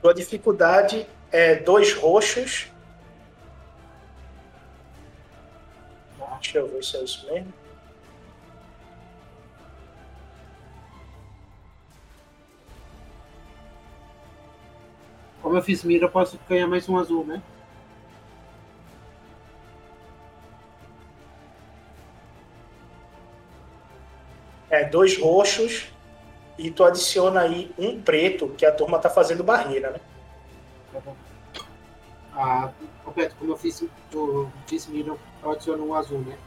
Tua dificuldade é dois roxos. Deixa eu ver se é isso mesmo. Como eu fiz mira, eu posso ganhar mais um azul, né? É, dois roxos e tu adiciona aí um preto, que a turma tá fazendo barreira, né? Tá bom. Ah, completo, como eu fiz, eu fiz mira, eu adiciono um azul, né?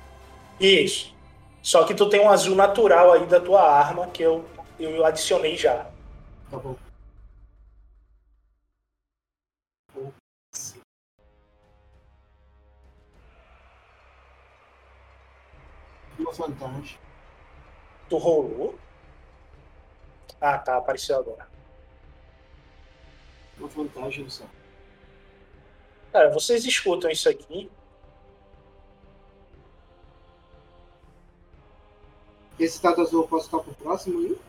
Isso. Só que tu tem um azul natural aí da tua arma, que eu, eu adicionei já. Tá bom. Vantagem. Tu rolou? Ah, tá, apareceu agora. Uma vantagem só. Cara, vocês escutam isso aqui. Esse dado azul eu posso estar pro próximo aí?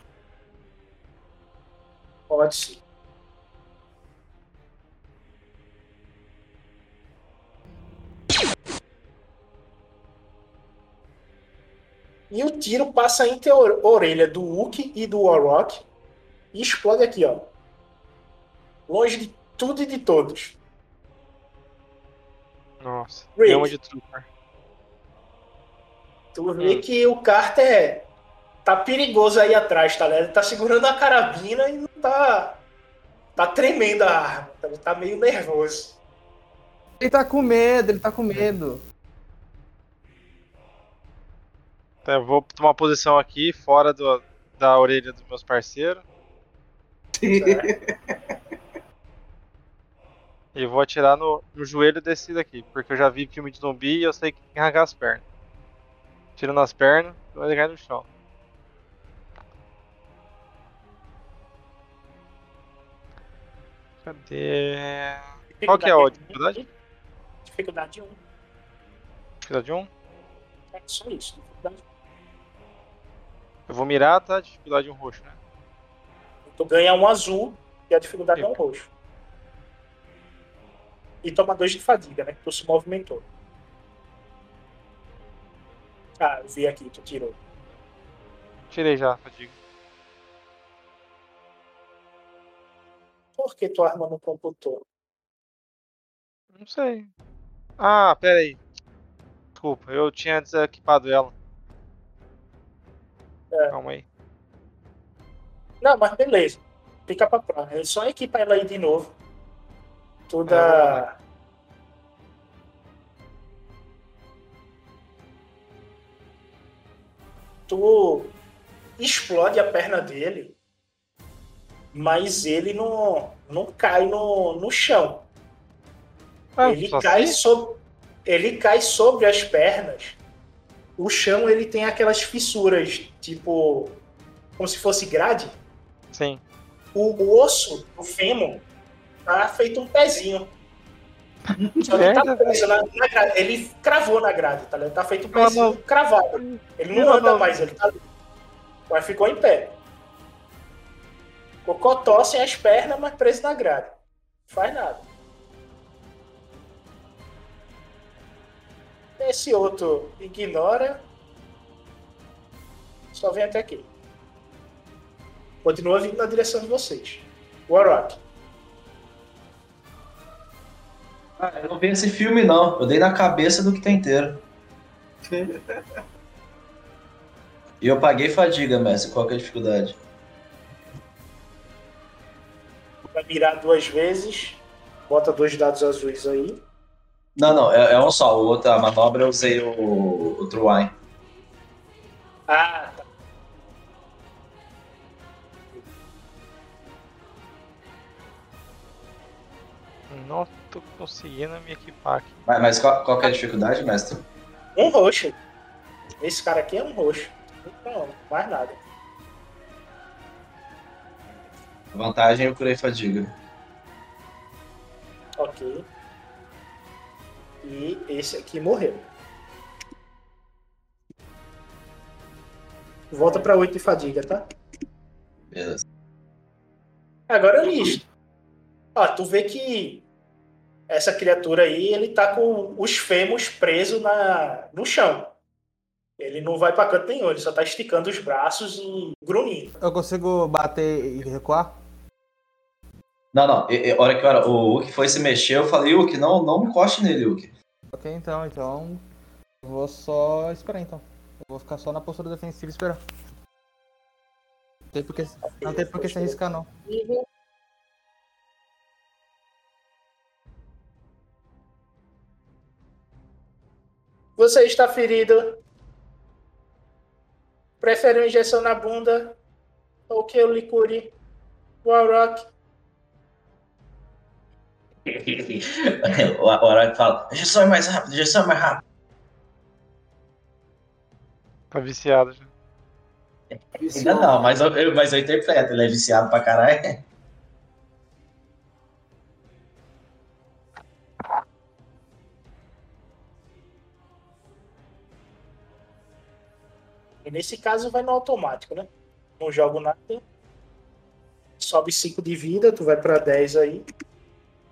Pode sim. E o tiro passa entre a or- orelha do Wookie e do Warrock e explode aqui, ó. Longe de tudo e de todos. Nossa. Gama de trooper. Tu vê que o Carter tá perigoso aí atrás, tá ligado? Ele tá segurando a carabina e não tá. Tá tremendo a arma. tá? Ele tá meio nervoso. Ele tá com medo, ele tá com medo. Eu vou tomar posição aqui, fora do, da orelha dos meus parceiros. E vou atirar no, no joelho desse daqui, porque eu já vi filme de zumbi e eu sei que tem que arrancar as pernas. Tiro nas pernas, vai cair no chão. Cadê? Qual que é a dificuldade? Dificuldade 1. Dificuldade 1? É só isso. Dificuldade Eu vou mirar, tá? Dificuldade 1 roxo, né? Tu ganha um azul e a dificuldade é um roxo. E toma dois de fadiga, né? Que tu se movimentou. Ah, eu vi aqui, tu tirou. Tirei já, fadiga. Por que tua arma não computou? Não sei. Ah, pera aí. Desculpa, eu tinha desequipado ela. É. Calma aí. Não, mas beleza. Fica pra próxima. É só equipar ela aí de novo. É, Toda. Tu explode a perna dele, mas ele não, não cai no, no chão. Ah, ele cai assim? sobre ele cai sobre as pernas. O chão ele tem aquelas fissuras, tipo como se fosse grade. Sim. O, o osso, o fêmur, tá feito um pezinho. Só que tá Merda, preso na, na grade. Ele cravou na grade, tá ligado? Tá feito um Não, pezinho não. cravado. Ele não Não, anda não. mais, ele tá. Mas ficou em pé. Cocotó sem as pernas, mas preso na grade. Faz nada. Esse outro ignora. Só vem até aqui. Continua vindo na direção de vocês. Warrock. Ah, eu não vi esse filme, não. Eu dei na cabeça do que tá inteiro. E eu paguei fadiga, mestre. Qual que é a dificuldade? Vai mirar duas vezes. Bota dois dados azuis aí. Não, não, é, é um só. O outro, a manobra eu usei o, o True Wine. Ah, tá. Não tô conseguindo me equipar aqui. Mas, mas qual, qual que é a dificuldade, mestre? Um roxo. Esse cara aqui é um roxo. Não, mais nada. Vantagem eu curei fadiga. Ok. E esse aqui morreu. Volta pra 8 de fadiga, tá? Beleza. Agora é listo. Ó, tu vê que essa criatura aí, ele tá com os fêmurs presos na, no chão. Ele não vai pra canto nenhum, ele só tá esticando os braços e grunhindo. Eu consigo bater e recuar? Não, não. E, e, hora que o Hulk foi se mexer, eu falei, Hulk, não, não encoste nele, Hulk. Ok, então, então. Vou só esperar então. Eu vou ficar só na postura defensiva e esperar. Não tem porque, não tem porque se arriscar não. Você está ferido. Prefere uma injeção na bunda ou que eu lhe cure? Warrock. o Araki fala, injeção é mais rápido, injeção é mais rápido. Tá viciado já. Ainda não, mas eu, mas eu interpreto, ele é viciado pra caralho. E nesse caso vai no automático, né? Não jogo nada. Sobe 5 de vida, tu vai pra 10 aí.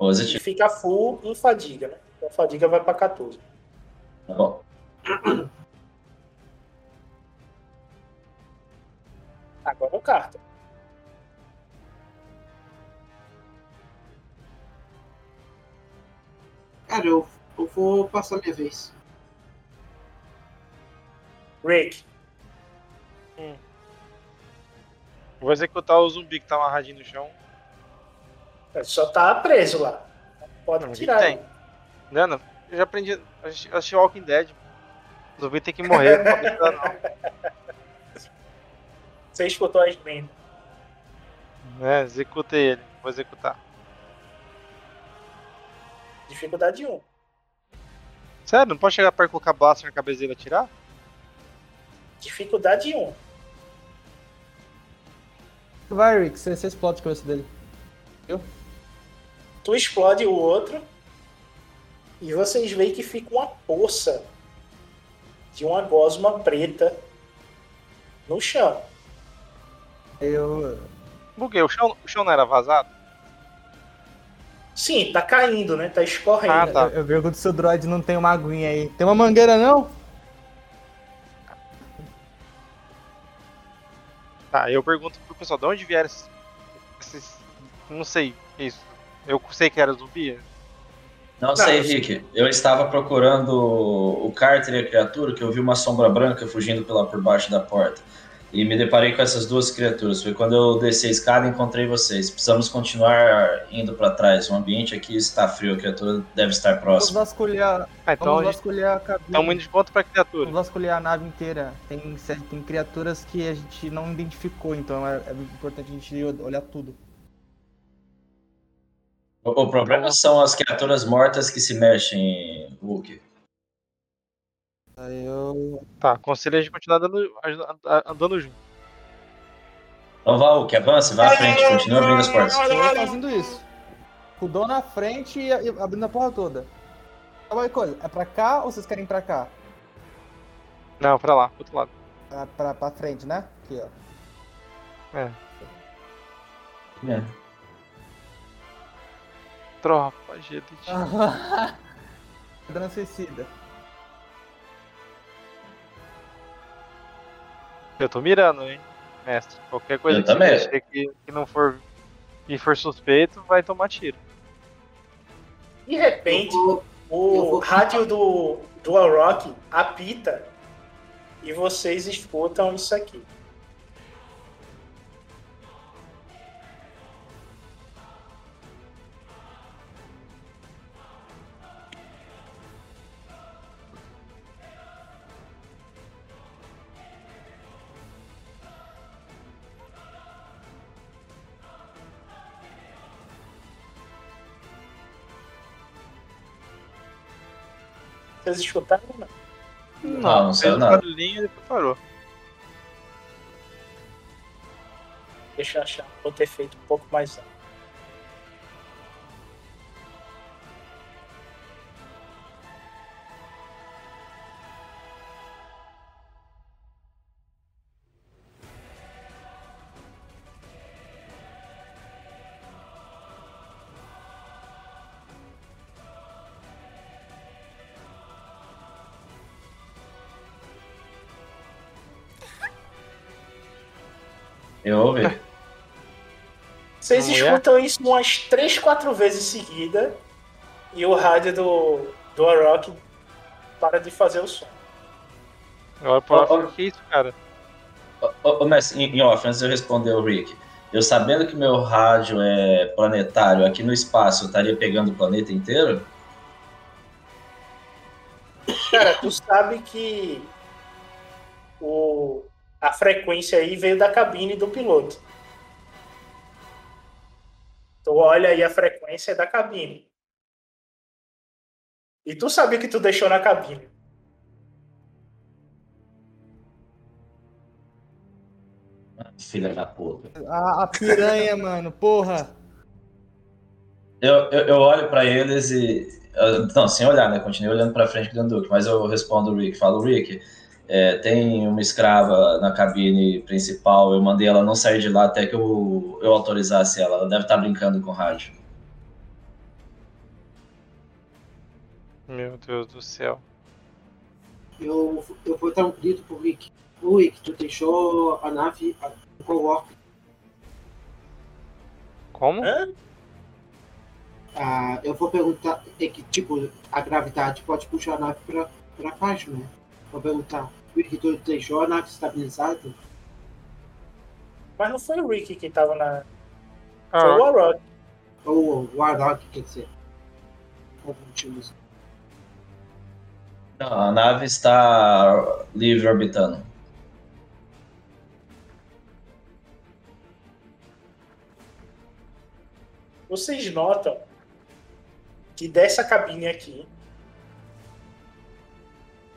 Positivo. E fica full em fadiga, né? Então a fadiga vai pra 14. Tá bom. Agora o carta. Cara, eu, eu vou passar minha vez. Rick. Vou executar o zumbi que tá amarradinho no chão. Só tá preso lá. Pode Não, tirar. tem? Não, não. Eu já aprendi. assisti Walking Dead. O zumbi tem que morrer. não pode entrar, não. Você escutou as lendas. É, executei ele. Vou executar. Dificuldade 1. Sério, não pode chegar perto e colocar blaster na cabeça dele e atirar? Dificuldade 1. Vai, Rick, você, você explode a cabeça dele. Tu explode o outro. E vocês veem que fica uma poça de uma gosma preta no chão. Eu. Buguei, o chão, o chão não era vazado? Sim, tá caindo, né? Tá escorrendo. Ah, tá. Eu, eu pergunto se o droid não tem uma aguinha aí. Tem uma mangueira não? Tá, eu pergunto pro pessoal, de onde vieram esses. esses- não sei, isso. Eu sei que era zumbi? Não sei, Rick. Eu estava procurando o Carter e a criatura, que eu vi uma sombra branca fugindo pela por baixo da porta. E me deparei com essas duas criaturas. Foi quando eu desci a escada e encontrei vocês. Precisamos continuar indo para trás. O ambiente aqui está frio, a criatura deve estar Vamos próxima. vasculhar. Ah, então Vamos vasculhar a cabine. dá um muito de ponto pra criatura. Vamos vasculhar a nave inteira. Tem, tem criaturas que a gente não identificou, então é, é importante a gente olhar tudo. O, o problema são as criaturas mortas que se mexem, Hulk. Aí eu. Tá, aconselho a gente continuar dando, a- andando junto. Então vá, Hulk, avance, vá à frente, continua abrindo as portas. Tô fazendo isso. Com o Dom na frente e, abrindo a porra toda. Qual é a coisa? É pra cá ou vocês querem ir pra cá? Não, pra lá, pro outro lado. Pra, pra, pra frente, né? Aqui, ó. É. É. Tropa, gente. Dando suicida. Eu tô mirando, hein, mestre. Qualquer coisa Eu que, que, que não for e for suspeito, vai tomar tiro. De repente, vou- o vou- rádio do Dual Rock apita e vocês escutam isso aqui. Vocês escutaram? Não? Não, não saiu nada. barulhinho e depois parou. Deixa eu achar. Vou ter feito um pouco mais alto. Eu ouvi. Vocês mulher? escutam isso umas 3, 4 vezes seguida e o rádio do, do Arok para de fazer o som. E Ó, falo, ó. que isso, cara? Ô, mestre, em, em off, antes de eu responder o Rick, eu sabendo que meu rádio é planetário, aqui no espaço eu estaria pegando o planeta inteiro? Cara, tu sabe que o, a frequência aí veio da cabine do piloto. Tu olha aí a frequência da cabine. E tu sabia que tu deixou na cabine. Filha da puta. A, a piranha, mano, porra. Eu, eu, eu olho pra eles e. eu- Não, sem olhar, né? Continuei olhando pra frente do Duke, mas eu respondo o Rick. Falo, Rick, é, tem uma escrava na cabine principal, eu mandei ela não sair de lá até que eu, eu autorizasse ela. Ela deve estar brincando com o rádio. Meu Deus do céu. Eu, eu vou dar um grito pro Rick. Ô Rick, tu deixou a nave com o Orc. Como? Hã? Ah, eu vou perguntar, é que tipo, a gravidade pode puxar a nave pra, pra baixo, né? Vou perguntar, Rick, tu deixou a nave estabilizada? Mas não foi o Rick que tava na. Ah, Foi o Arok. Ou o Arok, quer dizer. Não, a nave está livre orbitando. Vocês notam que dessa cabine aqui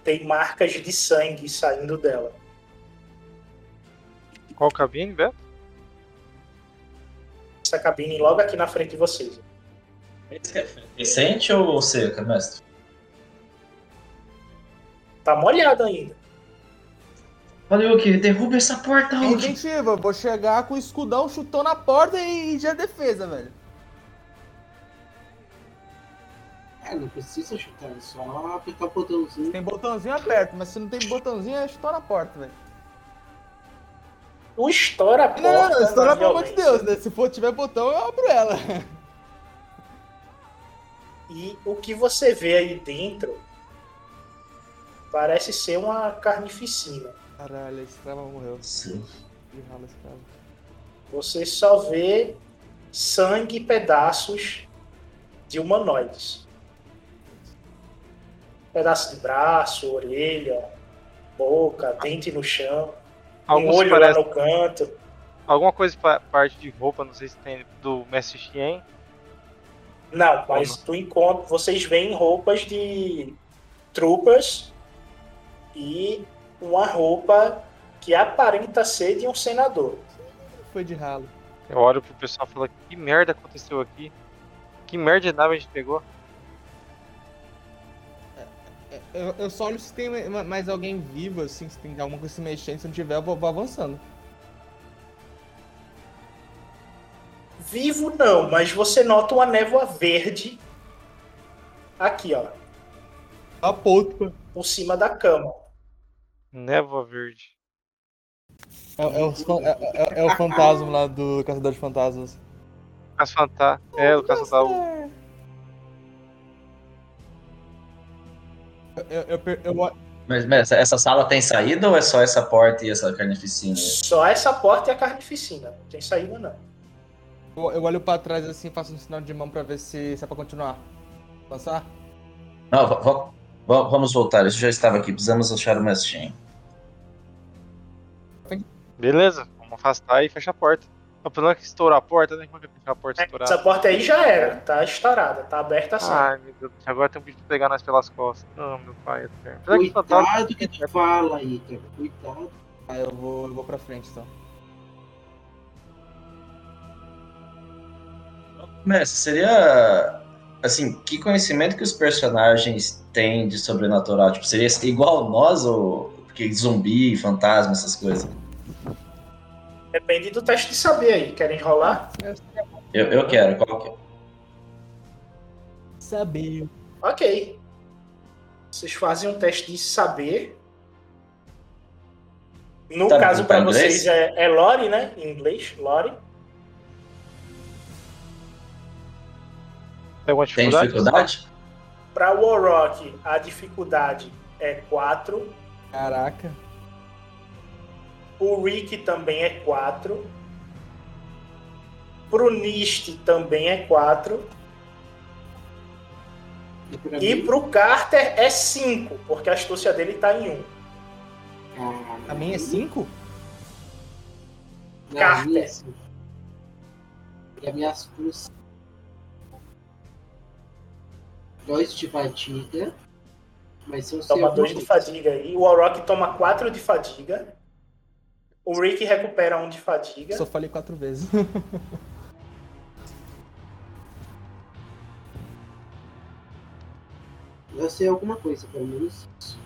tem marcas de sangue saindo dela. Qual cabine, Beto? Essa cabine logo aqui na frente de vocês. Recente ou seca, mestre? Tá molhado ainda. Olha o que? Derruba essa porta, Hulk! Inventiva, eu vou chegar com o escudão, chutou na porta e já é defesa, velho. É, não precisa chutar, é só apertar o botãozinho. Tem botãozinho aberto, mas se não tem botãozinho, é chutar na porta, velho. O estoura a porta. Não, não, estoura pelo amor de. Deus, né? Se for tiver botão, eu abro ela. E o que você vê aí dentro parece ser uma carnificina. Caralho, a escrava morreu. Sim. Que rala escrava. Você só vê sangue e pedaços de humanoides. Pedaço de braço, orelha, boca, dente no chão, um Alguns olho parece- lá no canto. Alguma coisa pa- parte de roupa, não sei se tem do Mestre Xien. Não, mas tu encontra, vocês veem roupas de troopers e uma roupa que aparenta ser de um senador. Foi de ralo. Eu olho pro pessoal e falo, que merda aconteceu aqui? Que merda de nave a gente pegou? Eu, eu só olho se tem ma- mais alguém vivo, assim, se tem alguma coisa se mexendo. Se não tiver, eu vou, vou avançando. Vivo não, mas você nota uma névoa verde aqui, ó, A ponta. por cima da cama. Névoa verde. É, é, fan- é- é- é o fantasma lá do Caçador de Fantasmas. Caso Fantasma. É, o caso Eu, eu, eu, eu, Mas, mestre, essa sala tem saída ou é só essa porta e essa carnificina? Só essa porta e a carnificina. Não tem saída não. eu, eu olho pra trás assim, faço um sinal de mão pra ver se, se é pra continuar. Passar? Não, va- vamos voltar. Isso já estava aqui. Precisamos achar o mestre. Beleza, vamos afastar e fechar a porta. O problema é que estourou a porta, né? Como é que é a porta Essa estourada? porta aí já era, tá estourada, tá aberta assim. Ai, meu Deus, agora tem um bicho pegar nós pelas costas. Ah, meu pai eterno. Apesar que o fantasma- Cuidado que tu fala aí, cara. Cuidado. Ah, eu vou, eu vou pra frente então. Mestre, seria. Assim, que conhecimento que os personagens têm de sobrenatural? Tipo, seria igual nós ou. Porque zumbi, fantasma, essas coisas? Depende do teste de saber aí. Querem rolar? Eu, eu quero, qual que é? Saber. Ok. Vocês fazem um teste de saber. No Tá- caso, tá para vocês é, é Lore, né? Em inglês, Lore. Tem alguma Tem dificuldade? dificuldade? Para Warrock, a dificuldade é 4. Caraca. O Rick também é 4. Pro Nist também é 4. E E pro Carter é 5, porque a astúcia dele tá em 1. ah, A minha é 5? não, a minha Carter. é cinco. E a minha astúcia. Dois de fadiga. Mas se eu sei Toma alguma 2 de fadiga aí. O Warrock toma 4 de fadiga. O Rick recupera 1 de fadiga. Só falei quatro vezes. Eu sei alguma coisa, pelo menos isso.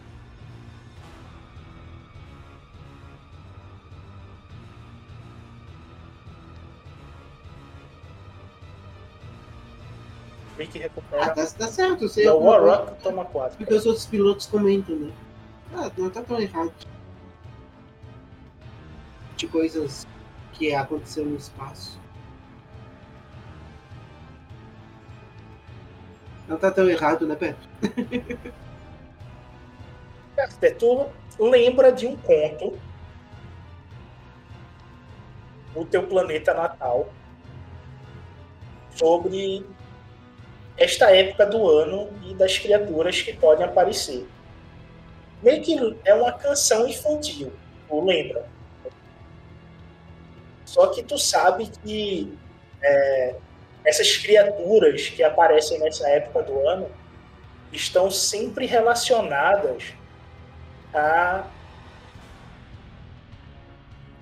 O Rick Ah, recupera. tá, tá certo, sei E o. Warrock toma 4. Porque os outros pilotos comentam, né? Ah, não tá tão errado. De coisas que aconteceu no espaço. Não tá tão errado, né, Beto? Tu lembra de um conto no teu planeta natal sobre esta época do ano e das criaturas que podem aparecer. Meio que é uma canção infantil, tu lembra? Só que tu sabe que é, essas criaturas que aparecem nessa época do ano estão sempre relacionadas a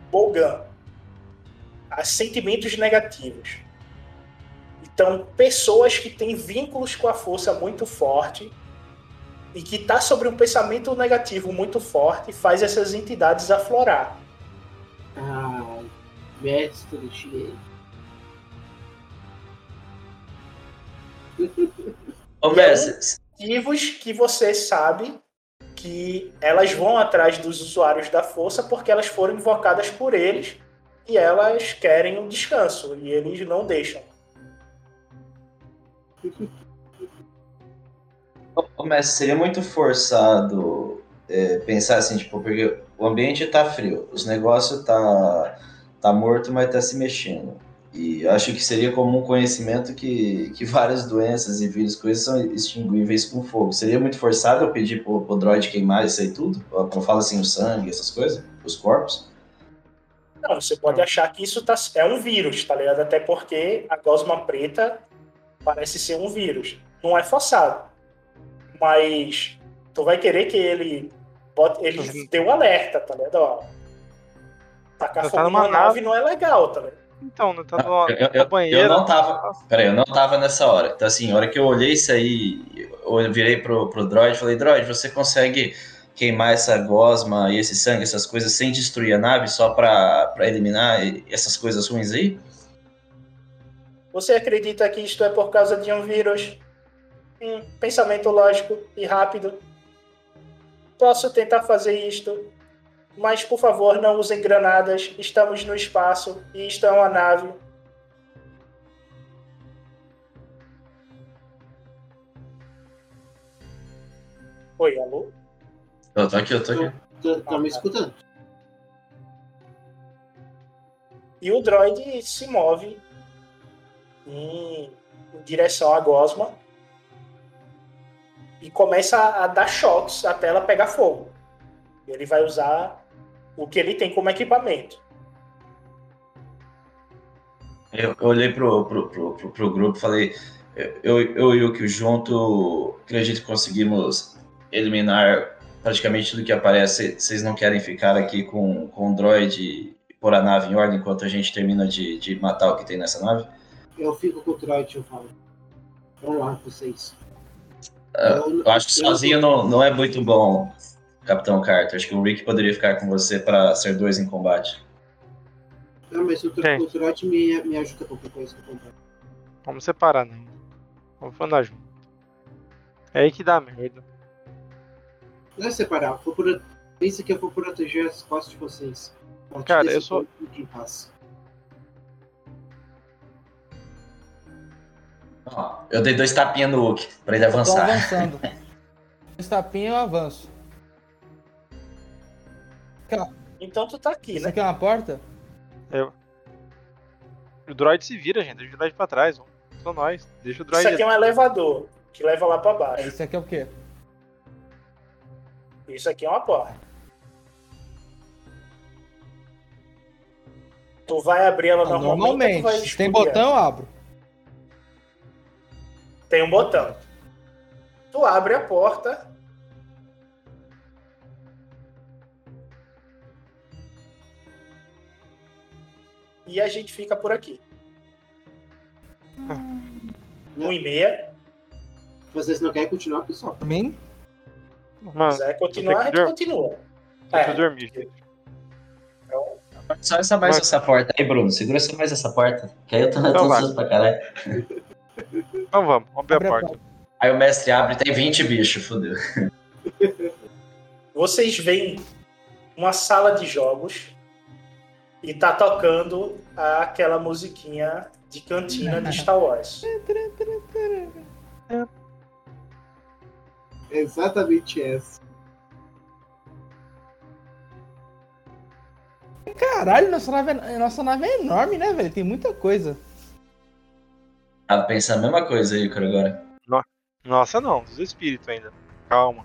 Bogan, a sentimentos negativos. Então, pessoas que têm vínculos com a força muito forte e que está sobre um pensamento negativo muito forte faz essas entidades aflorar. Ah, mestre Xie. Ô, mestre, Motivos que você sabe que elas vão atrás dos usuários da força porque elas foram invocadas por eles e elas querem um descanso e eles não deixam. Ô, mestre, seria muito forçado é, pensar assim, tipo, porque o ambiente tá frio, os negócios tá, tá morto, mas tá se mexendo. E acho que seria comum conhecimento que, que várias doenças e vírus, coisas são extinguíveis com fogo. Seria muito forçado eu pedir pro, pro droid queimar isso aí tudo? Eu falo assim, o sangue, essas coisas, os corpos? Não, você pode achar que isso tá, é um vírus, tá ligado? Até porque a gosma preta parece ser um vírus. Não é forçado. Mas tu vai querer que ele bote, ele dê um alerta, tá ligado? Ó, tacar Tá fogo numa numa nave nave. não é legal, tá ligado? Então, não tá numa, Eu, eu- numa banheira. eu não tava. Peraí, eu não tava nessa hora. Então, assim, a hora que eu olhei isso aí, eu virei pro, pro droid e falei, droid, você consegue queimar essa gosma e esse sangue, essas coisas, sem destruir a nave, só pra, pra eliminar essas coisas ruins aí? Você acredita que isto é por causa de um vírus? Hum, pensamento lógico e rápido. Posso tentar fazer isto, mas por favor não usem granadas. Estamos no espaço e isto é uma nave. Oi, alô? Eu tô aqui, eu tô aqui. Tá, tá me escutando? E o droid se move em, em direção à gosma e começa a, a dar choques até ela pegar fogo. Ele vai usar o que ele tem como equipamento. Eu, eu olhei pro, pro, pro, pro, pro grupo e falei, eu, eu e o que junto, acredito que conseguimos eliminar praticamente tudo que aparece. Vocês não querem ficar aqui com, com o droid e pôr a nave em ordem enquanto a gente termina de, de matar o que tem nessa nave? Eu fico com o droid, eu falo. Vamos lá, vocês. Ah, Eu acho que sozinho não, não é muito bom, Capitão Carter. Acho que o Rick poderia ficar com você para ser dois em combate. Não, mas o, droid me, me ajuda qualquer coisa que eu comprar. Vamos separar, né? Vamos andar junto. É aí que dá merda. Não é separar, for por, Pensa que eu vou proteger as costas de vocês. Cara, eu sou- eu dei dois tapinhas no Hulk pra ele Eu tô avançar. avançando. Esse tapinha eu avanço. Então tu tá aqui, Isso né? aqui é uma porta? O droid se vira, gente. Deixa o droid pra trás. Só nós. Deixa o droid. Isso aqui é um elevador que leva lá pra baixo. Isso aqui é o quê? Isso aqui é uma porta. Tu vai abrir ela Ah, normalmente. Tem botão, eu abro. Tem um botão. Tu abre a porta. E a gente fica por aqui. Um e meia. Vocês não querem continuar, pessoal? Mim? Mano, quiser continuar, a gente continua. deixa eu É, dormir, gente. Só essa mais Mas- essa porta aí, Bruno. Segura só mais essa porta. Que aí eu tô, Então tô pra caralho. Então vamos. Vamos abrir Abre a a porta. Aí o mestre abre e tem 20 bichos, fodeu. vocês veem uma sala de jogos e tá tocando aquela musiquinha de cantina de Star Wars. Exatamente essa. Caralho, nossa nave, é- nossa nave é enorme, né, velho? Tem muita coisa. Tava pensando a mesma coisa aí, cara, agora. Nossa, não. Dos espíritos ainda. Calma.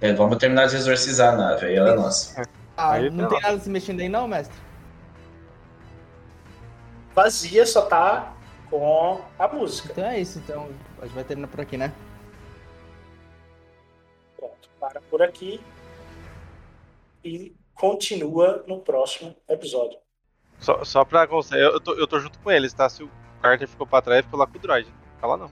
É, vamos terminar de exorcizar a nave, aí ela é nossa. Ah, Aí, não tem nada se mexendo aí não, mestre? Vazia só tá com a música. Então é isso, então. A gente vai terminar por aqui, né? Pronto, para por aqui e continua no próximo episódio. Só, só pra constar, eu, eu tô, eu tô junto com eles, tá? Se o Carter ficou pra trás, ficou lá com o droid. Fica lá não.